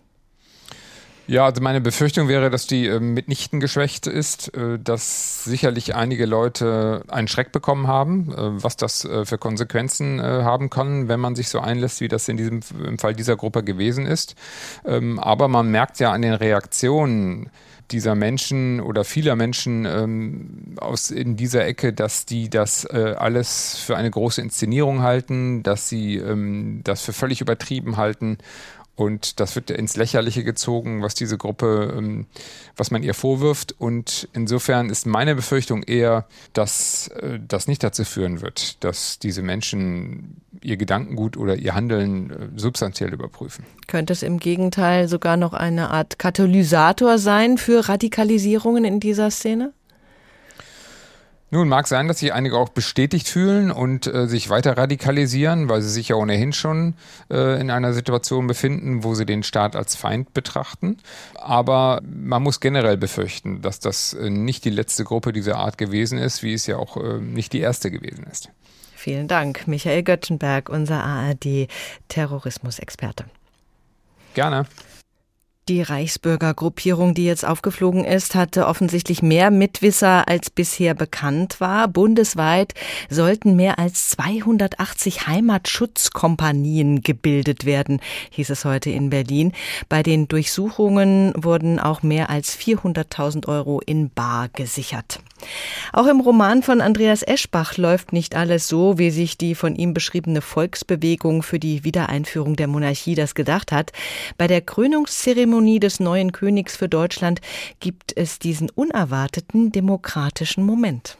Ja, also meine Befürchtung wäre, dass die äh, mitnichten geschwächt ist, äh, dass sicherlich einige Leute einen Schreck bekommen haben, äh, was das äh, für Konsequenzen äh, haben kann, wenn man sich so einlässt, wie das in diesem im Fall dieser Gruppe gewesen ist. Ähm, aber man merkt ja an den Reaktionen, dieser Menschen oder vieler Menschen ähm, aus in dieser Ecke, dass die das äh, alles für eine große Inszenierung halten, dass sie ähm, das für völlig übertrieben halten und das wird ins Lächerliche gezogen, was diese Gruppe, ähm, was man ihr vorwirft. Und insofern ist meine Befürchtung eher, dass äh, das nicht dazu führen wird, dass diese Menschen ihr Gedankengut oder ihr Handeln äh, substanziell überprüfen. Könnte es im Gegenteil sogar noch eine Art Katalysator sein für Radikalisierungen in dieser Szene? Nun mag sein, dass sich einige auch bestätigt fühlen und äh, sich weiter radikalisieren, weil sie sich ja ohnehin schon äh, in einer Situation befinden, wo sie den Staat als Feind betrachten. Aber man muss generell befürchten, dass das äh, nicht die letzte Gruppe dieser Art gewesen ist, wie es ja auch äh, nicht die erste gewesen ist. Vielen Dank, Michael Göttschenberg, unser ARD-Terrorismusexperte. Gerne. Die Reichsbürgergruppierung, die jetzt aufgeflogen ist, hatte offensichtlich mehr Mitwisser als bisher bekannt war. Bundesweit sollten mehr als 280 Heimatschutzkompanien gebildet werden, hieß es heute in Berlin. Bei den Durchsuchungen wurden auch mehr als 400.000 Euro in Bar gesichert. Auch im Roman von Andreas Eschbach läuft nicht alles so, wie sich die von ihm beschriebene Volksbewegung für die Wiedereinführung der Monarchie das gedacht hat. Bei der Krönungszeremonie des neuen Königs für Deutschland gibt es diesen unerwarteten demokratischen Moment.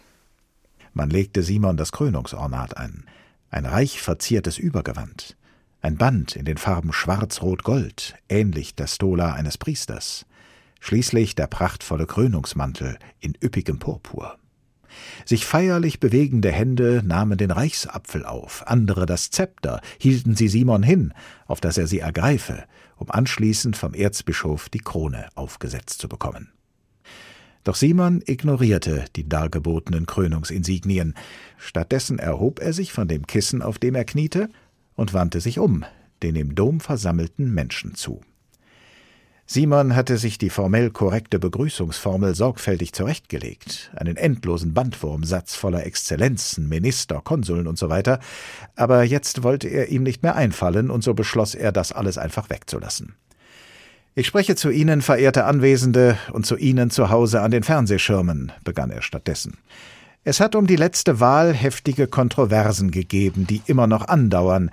Man legte Simon das Krönungsornat ein, ein reich verziertes Übergewand, ein Band in den Farben Schwarz-Rot-Gold, ähnlich der Stola eines Priesters. Schließlich der prachtvolle Krönungsmantel in üppigem Purpur. Sich feierlich bewegende Hände nahmen den Reichsapfel auf, andere das Zepter, hielten sie Simon hin, auf dass er sie ergreife, um anschließend vom Erzbischof die Krone aufgesetzt zu bekommen. Doch Simon ignorierte die dargebotenen Krönungsinsignien. Stattdessen erhob er sich von dem Kissen, auf dem er kniete, und wandte sich um, den im Dom versammelten Menschen zu. Simon hatte sich die formell korrekte Begrüßungsformel sorgfältig zurechtgelegt, einen endlosen Bandwurmsatz voller Exzellenzen, Minister, Konsuln und so weiter, aber jetzt wollte er ihm nicht mehr einfallen, und so beschloss er, das alles einfach wegzulassen. Ich spreche zu Ihnen, verehrte Anwesende, und zu Ihnen zu Hause an den Fernsehschirmen, begann er stattdessen. Es hat um die letzte Wahl heftige Kontroversen gegeben, die immer noch andauern,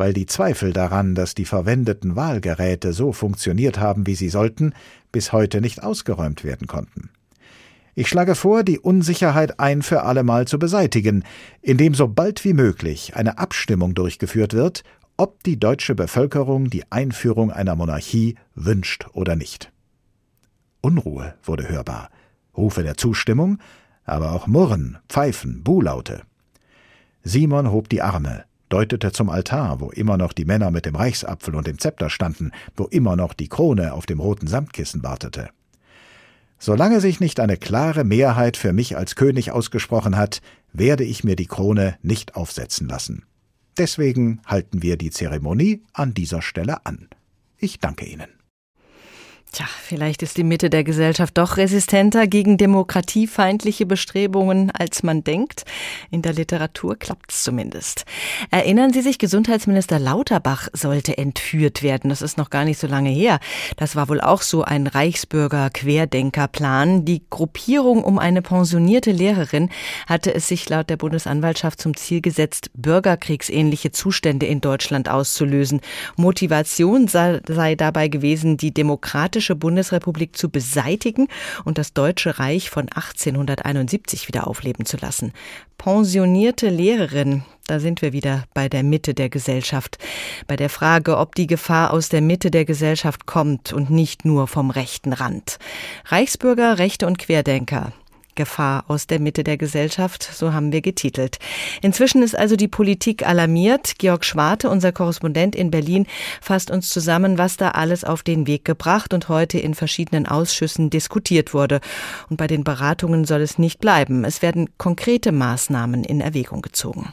weil die Zweifel daran, dass die verwendeten Wahlgeräte so funktioniert haben, wie sie sollten, bis heute nicht ausgeräumt werden konnten. Ich schlage vor, die Unsicherheit ein für allemal zu beseitigen, indem so bald wie möglich eine Abstimmung durchgeführt wird, ob die deutsche Bevölkerung die Einführung einer Monarchie wünscht oder nicht. Unruhe wurde hörbar, Rufe der Zustimmung, aber auch Murren, Pfeifen, Buhlaute. Simon hob die Arme, deutete zum Altar, wo immer noch die Männer mit dem Reichsapfel und dem Zepter standen, wo immer noch die Krone auf dem roten Samtkissen wartete. Solange sich nicht eine klare Mehrheit für mich als König ausgesprochen hat, werde ich mir die Krone nicht aufsetzen lassen. Deswegen halten wir die Zeremonie an dieser Stelle an. Ich danke Ihnen. Tja, vielleicht ist die Mitte der Gesellschaft doch resistenter gegen demokratiefeindliche Bestrebungen, als man denkt. In der Literatur klappt's zumindest. Erinnern Sie sich, Gesundheitsminister Lauterbach sollte entführt werden. Das ist noch gar nicht so lange her. Das war wohl auch so ein Reichsbürger-Querdenkerplan. Die Gruppierung um eine pensionierte Lehrerin hatte es sich laut der Bundesanwaltschaft zum Ziel gesetzt, bürgerkriegsähnliche Zustände in Deutschland auszulösen. Motivation sei, dabei gewesen, die demokratische sowjetische Bundesrepublik zu beseitigen und das Deutsche Reich von 1871 wieder aufleben zu lassen. Pensionierte Lehrerin, da sind wir wieder bei der Mitte der Gesellschaft, bei der Frage, ob die Gefahr aus der Mitte der Gesellschaft kommt und nicht nur vom rechten Rand. Reichsbürger, Rechte und Querdenker, Gefahr aus der Mitte der Gesellschaft, so haben wir getitelt. Inzwischen ist also die Politik alarmiert. Georg Schwarte, unser Korrespondent in Berlin, fasst uns zusammen, was da alles auf den Weg gebracht und heute in verschiedenen Ausschüssen diskutiert wurde. Und bei den Beratungen soll es nicht bleiben. Es werden konkrete Maßnahmen in Erwägung gezogen.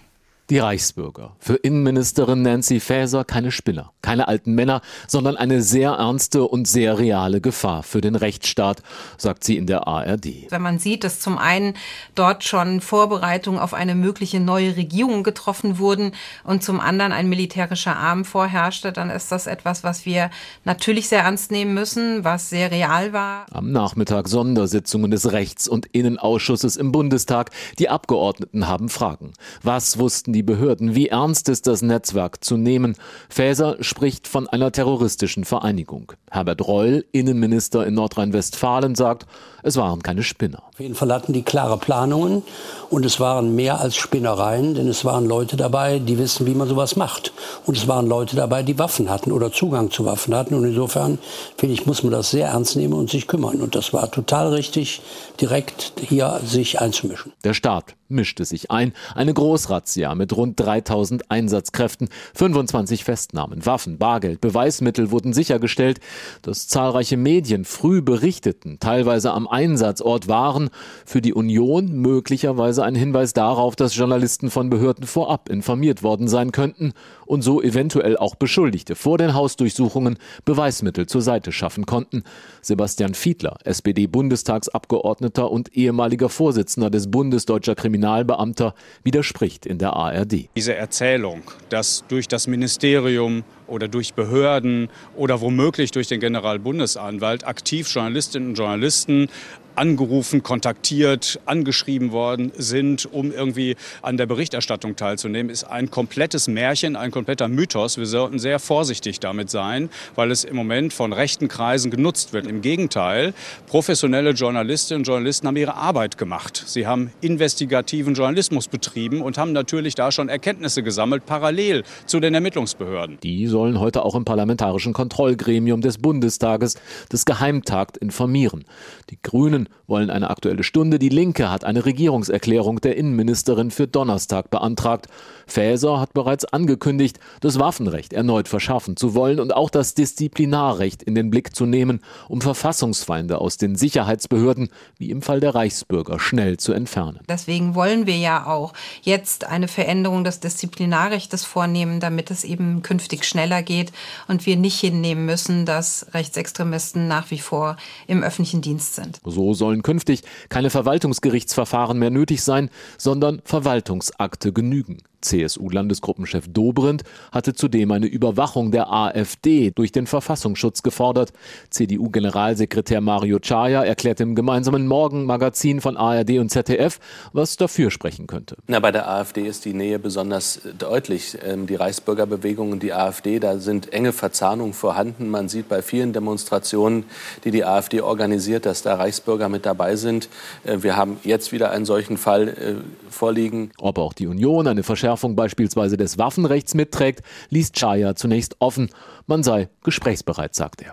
Die Reichsbürger. Für Innenministerin Nancy Faeser keine Spinner, keine alten Männer, sondern eine sehr ernste und sehr reale Gefahr für den Rechtsstaat, sagt sie in der ARD. Wenn man sieht, dass zum einen dort schon Vorbereitungen auf eine mögliche neue Regierung getroffen wurden und zum anderen ein militärischer Arm vorherrschte, dann ist das etwas, was wir natürlich sehr ernst nehmen müssen, was sehr real war. Am Nachmittag Sondersitzungen des Rechts- und Innenausschusses im Bundestag. Die Abgeordneten haben Fragen. Was wussten die Behörden, wie ernst ist das Netzwerk zu nehmen. Faeser spricht von einer terroristischen Vereinigung. Herbert Reul, Innenminister in Nordrhein-Westfalen, sagt, es waren keine Spinner. Auf jeden Fall hatten die klare Planungen und es waren mehr als Spinnereien, denn es waren Leute dabei, die wissen, wie man sowas macht. Und es waren Leute dabei, die Waffen hatten oder Zugang zu Waffen hatten. Und insofern, finde ich, muss man das sehr ernst nehmen und sich kümmern. Und das war total richtig, direkt hier sich einzumischen. Der Staat mischte sich ein. Eine Großrazzia mit rund 3000 Einsatzkräften, 25 Festnahmen, Waffen, Bargeld, Beweismittel wurden sichergestellt. Dass zahlreiche Medien früh berichteten, teilweise am Einsatzort waren, für die Union möglicherweise ein Hinweis darauf, dass Journalisten von Behörden vorab informiert worden sein könnten und so eventuell auch Beschuldigte vor den Hausdurchsuchungen Beweismittel zur Seite schaffen konnten. Sebastian Fiedler, SPD-Bundestagsabgeordneter und ehemaliger Vorsitzender des Bundesdeutscher Kriminalbeamter, widerspricht in der ARD. Diese Erzählung, dass durch das Ministerium oder durch Behörden oder womöglich durch den Generalbundesanwalt aktiv Journalistinnen und Journalisten angerufen, kontaktiert, angeschrieben worden sind, um irgendwie an der Berichterstattung teilzunehmen, ist ein komplettes Märchen, ein kompletter Mythos. Wir sollten sehr vorsichtig damit sein, weil es im Moment von rechten Kreisen genutzt wird. Im Gegenteil, professionelle Journalistinnen und Journalisten haben ihre Arbeit gemacht. Sie haben investigativen Journalismus betrieben und haben natürlich da schon Erkenntnisse gesammelt, parallel zu den Ermittlungsbehörden. Die sollen heute auch im parlamentarischen Kontrollgremium des Bundestages des Geheimtagt informieren. Die Grünen wollen eine aktuelle Stunde. Die Linke hat eine Regierungserklärung der Innenministerin für Donnerstag beantragt. Faeser hat bereits angekündigt, das Waffenrecht erneut verschaffen zu wollen und auch das Disziplinarrecht in den Blick zu nehmen, um Verfassungsfeinde aus den Sicherheitsbehörden, wie im Fall der Reichsbürger, schnell zu entfernen. Deswegen wollen wir ja auch jetzt eine Veränderung des Disziplinarrechts vornehmen, damit es eben künftig schneller geht und wir nicht hinnehmen müssen, dass Rechtsextremisten nach wie vor im öffentlichen Dienst sind. So sollen künftig keine Verwaltungsgerichtsverfahren mehr nötig sein, sondern Verwaltungsakte genügen. CSU-Landesgruppenchef Dobrindt hatte zudem eine Überwachung der AfD durch den Verfassungsschutz gefordert. CDU-Generalsekretär Mario Chaya erklärte im gemeinsamen Morgenmagazin von ARD und ZDF, was dafür sprechen könnte. Na, bei der AfD ist die Nähe besonders deutlich. Ähm, die Reichsbürgerbewegung und die AfD, da sind enge Verzahnungen vorhanden. Man sieht bei vielen Demonstrationen, die die AfD organisiert, dass da Reichsbürger mit dabei sind. Äh, wir haben jetzt wieder einen solchen Fall äh, vorliegen. Ob auch die Union eine Verschärfung Verschärfung beispielsweise des Waffenrechts mitträgt, liest Chaya zunächst offen. Man sei gesprächsbereit, sagt er.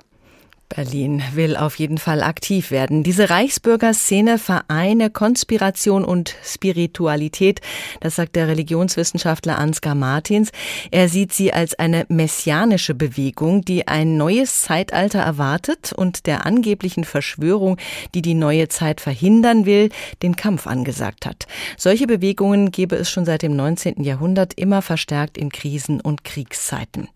Berlin will auf jeden Fall aktiv werden. Diese Reichsbürgerszene vereine Konspiration und Spiritualität, das sagt der Religionswissenschaftler Ansgar Martins. Er sieht sie als eine messianische Bewegung, die ein neues Zeitalter erwartet und der angeblichen Verschwörung, die die neue Zeit verhindern will, den Kampf angesagt hat. Solche Bewegungen gebe es schon seit dem 19. Jahrhundert immer verstärkt in Krisen und Kriegszeiten.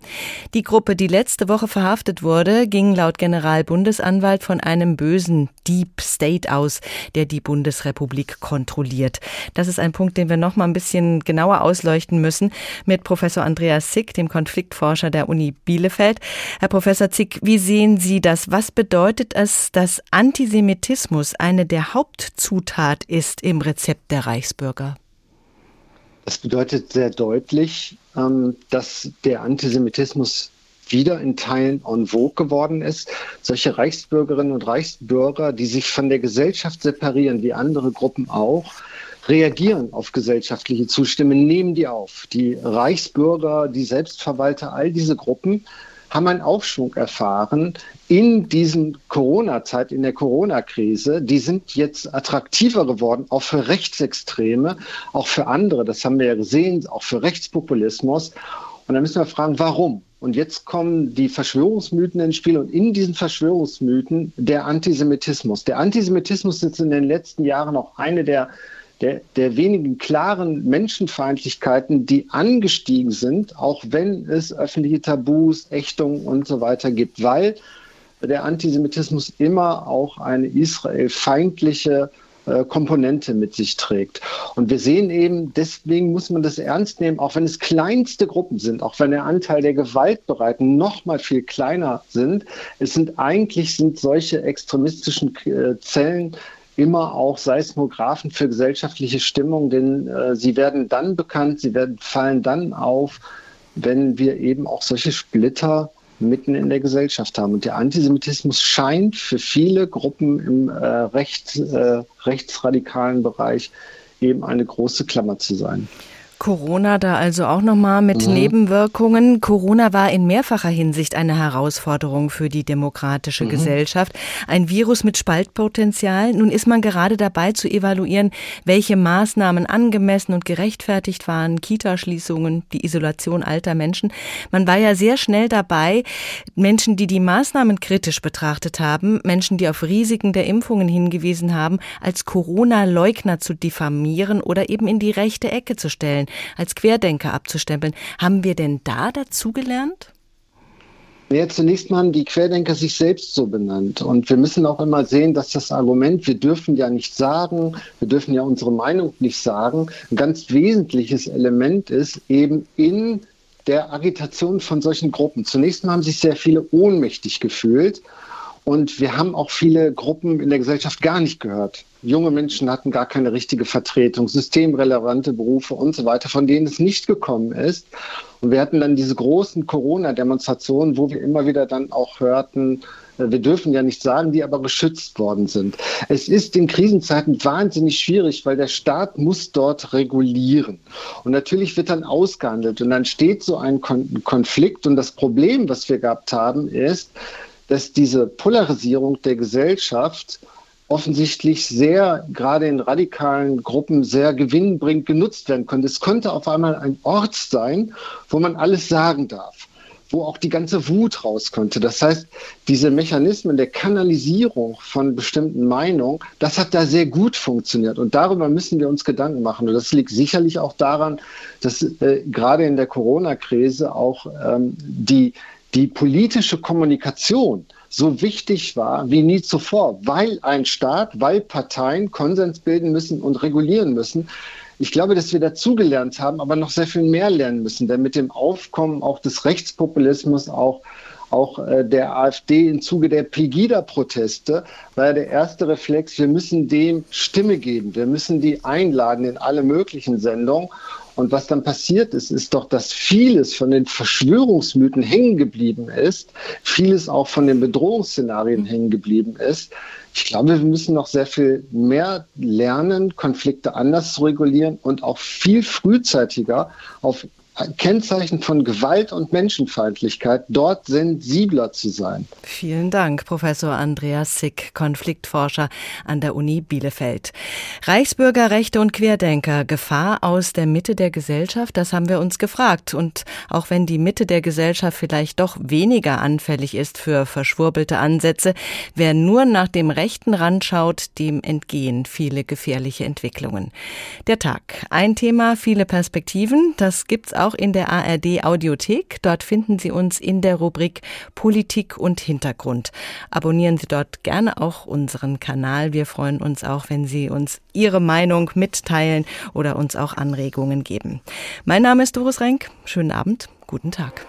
Die Gruppe, die letzte Woche verhaftet wurde, ging laut General Generalbundesanwalt von einem bösen Deep State aus, der die Bundesrepublik kontrolliert. Das ist ein Punkt, den wir noch mal ein bisschen genauer ausleuchten müssen mit Professor Andreas Zick, dem Konfliktforscher der Uni Bielefeld. Herr Professor Zick, wie sehen Sie das? Was bedeutet es, dass Antisemitismus eine der Hauptzutat ist im Rezept der Reichsbürger? Das bedeutet sehr deutlich, ähm, dass der Antisemitismus wieder in Teilen en vogue geworden ist. Solche Reichsbürgerinnen und Reichsbürger, die sich von der Gesellschaft separieren, wie andere Gruppen auch, reagieren auf gesellschaftliche Zustände, nehmen die auf. Die Reichsbürger, die Selbstverwalter, all diese Gruppen haben einen Aufschwung erfahren in diesen Corona-Zeit, in der Corona-Krise. Die sind jetzt attraktiver geworden, auch für Rechtsextreme, auch für andere. Das haben wir ja gesehen, auch für Rechtspopulismus. Und da müssen wir fragen, warum? Und jetzt kommen die Verschwörungsmythen ins Spiel und in diesen Verschwörungsmythen der Antisemitismus. Der Antisemitismus ist in den letzten Jahren auch eine der, der, der wenigen klaren Menschenfeindlichkeiten, die angestiegen sind, auch wenn es öffentliche Tabus, Ächtungen und so weiter gibt, weil der Antisemitismus immer auch eine israelfeindliche äh, Komponente mit sich trägt. Und wir sehen eben, deswegen muss man das ernst nehmen, auch wenn es kleinste Gruppen sind, auch wenn der Anteil der Gewaltbereiten noch mal viel kleiner sind. Es sind eigentlich sind solche extremistischen äh, Zellen immer auch Seismographen für gesellschaftliche Stimmung, denn äh, sie werden dann bekannt, sie werden fallen dann auf, wenn wir eben auch solche Splitter mitten in der Gesellschaft haben. Und der Antisemitismus scheint für viele Gruppen im äh, rechts, äh, rechtsradikalen Bereich eben eine große Klammer zu sein. Corona da also auch nochmal mit mhm. Nebenwirkungen. Corona war in mehrfacher Hinsicht eine Herausforderung für die demokratische mhm. Gesellschaft. Ein Virus mit Spaltpotenzial. Nun ist man gerade dabei zu evaluieren, welche Maßnahmen angemessen und gerechtfertigt waren. Kitaschließungen, die Isolation alter Menschen. Man war ja sehr schnell dabei, Menschen, die die Maßnahmen kritisch betrachtet haben, Menschen, die auf Risiken der Impfungen hingewiesen haben, als Corona-Leugner zu diffamieren oder eben in die rechte Ecke zu stellen als Querdenker abzustempeln. Haben wir denn da dazugelernt? Ja, zunächst mal haben die Querdenker sich selbst so benannt. Und wir müssen auch immer sehen, dass das Argument, wir dürfen ja nicht sagen, wir dürfen ja unsere Meinung nicht sagen, ein ganz wesentliches Element ist, eben in der Agitation von solchen Gruppen. Zunächst mal haben sich sehr viele ohnmächtig gefühlt und wir haben auch viele Gruppen in der Gesellschaft gar nicht gehört. Junge Menschen hatten gar keine richtige Vertretung, systemrelevante Berufe und so weiter, von denen es nicht gekommen ist. Und wir hatten dann diese großen Corona-Demonstrationen, wo wir immer wieder dann auch hörten, äh, wir dürfen ja nicht sagen, die aber geschützt worden sind. Es ist in Krisenzeiten wahnsinnig schwierig, weil der Staat muss dort regulieren. Und natürlich wird dann ausgehandelt und dann steht so ein Konflikt. Und das Problem, was wir gehabt haben, ist, dass diese Polarisierung der Gesellschaft offensichtlich sehr, gerade in radikalen Gruppen, sehr gewinnbringend genutzt werden konnte. Es konnte auf einmal ein Ort sein, wo man alles sagen darf, wo auch die ganze Wut raus konnte. Das heißt, diese Mechanismen der Kanalisierung von bestimmten Meinungen, das hat da sehr gut funktioniert. Und darüber müssen wir uns Gedanken machen. Und das liegt sicherlich auch daran, dass äh, gerade in der Corona-Krise auch ähm, die die politische Kommunikation so wichtig war wie nie zuvor, weil ein Staat, weil Parteien Konsens bilden müssen und regulieren müssen. Ich glaube, dass wir dazugelernt haben, aber noch sehr viel mehr lernen müssen, denn mit dem Aufkommen auch des Rechtspopulismus, auch auch äh, der AfD im Zuge der Pegida-Proteste war der erste Reflex, wir müssen dem Stimme geben, wir müssen die einladen in alle möglichen Sendungen. Und was dann passiert ist, ist doch, dass vieles von den Verschwörungsmythen hängen geblieben ist, vieles auch von den Bedrohungsszenarien hängen geblieben ist. Ich glaube, wir müssen noch sehr viel mehr lernen, Konflikte anders zu regulieren und auch viel frühzeitiger auf Kennzeichen von Gewalt und Menschenfeindlichkeit, dort sensibler zu sein. Vielen Dank, Professor Andreas Sick, Konfliktforscher an der Uni Bielefeld. Reichsbürgerrechte und Querdenker, Gefahr aus der Mitte der Gesellschaft, das haben wir uns gefragt. Und auch wenn die Mitte der Gesellschaft vielleicht doch weniger anfällig ist für verschwurbelte Ansätze, wer nur nach dem rechten Rand schaut, dem entgehen viele gefährliche Entwicklungen. Der Tag. Ein Thema, viele Perspektiven, das gibt's auch auch in der ARD Audiothek. Dort finden Sie uns in der Rubrik Politik und Hintergrund. Abonnieren Sie dort gerne auch unseren Kanal. Wir freuen uns auch, wenn Sie uns Ihre Meinung mitteilen oder uns auch Anregungen geben. Mein Name ist Doris Renk. Schönen Abend, guten Tag.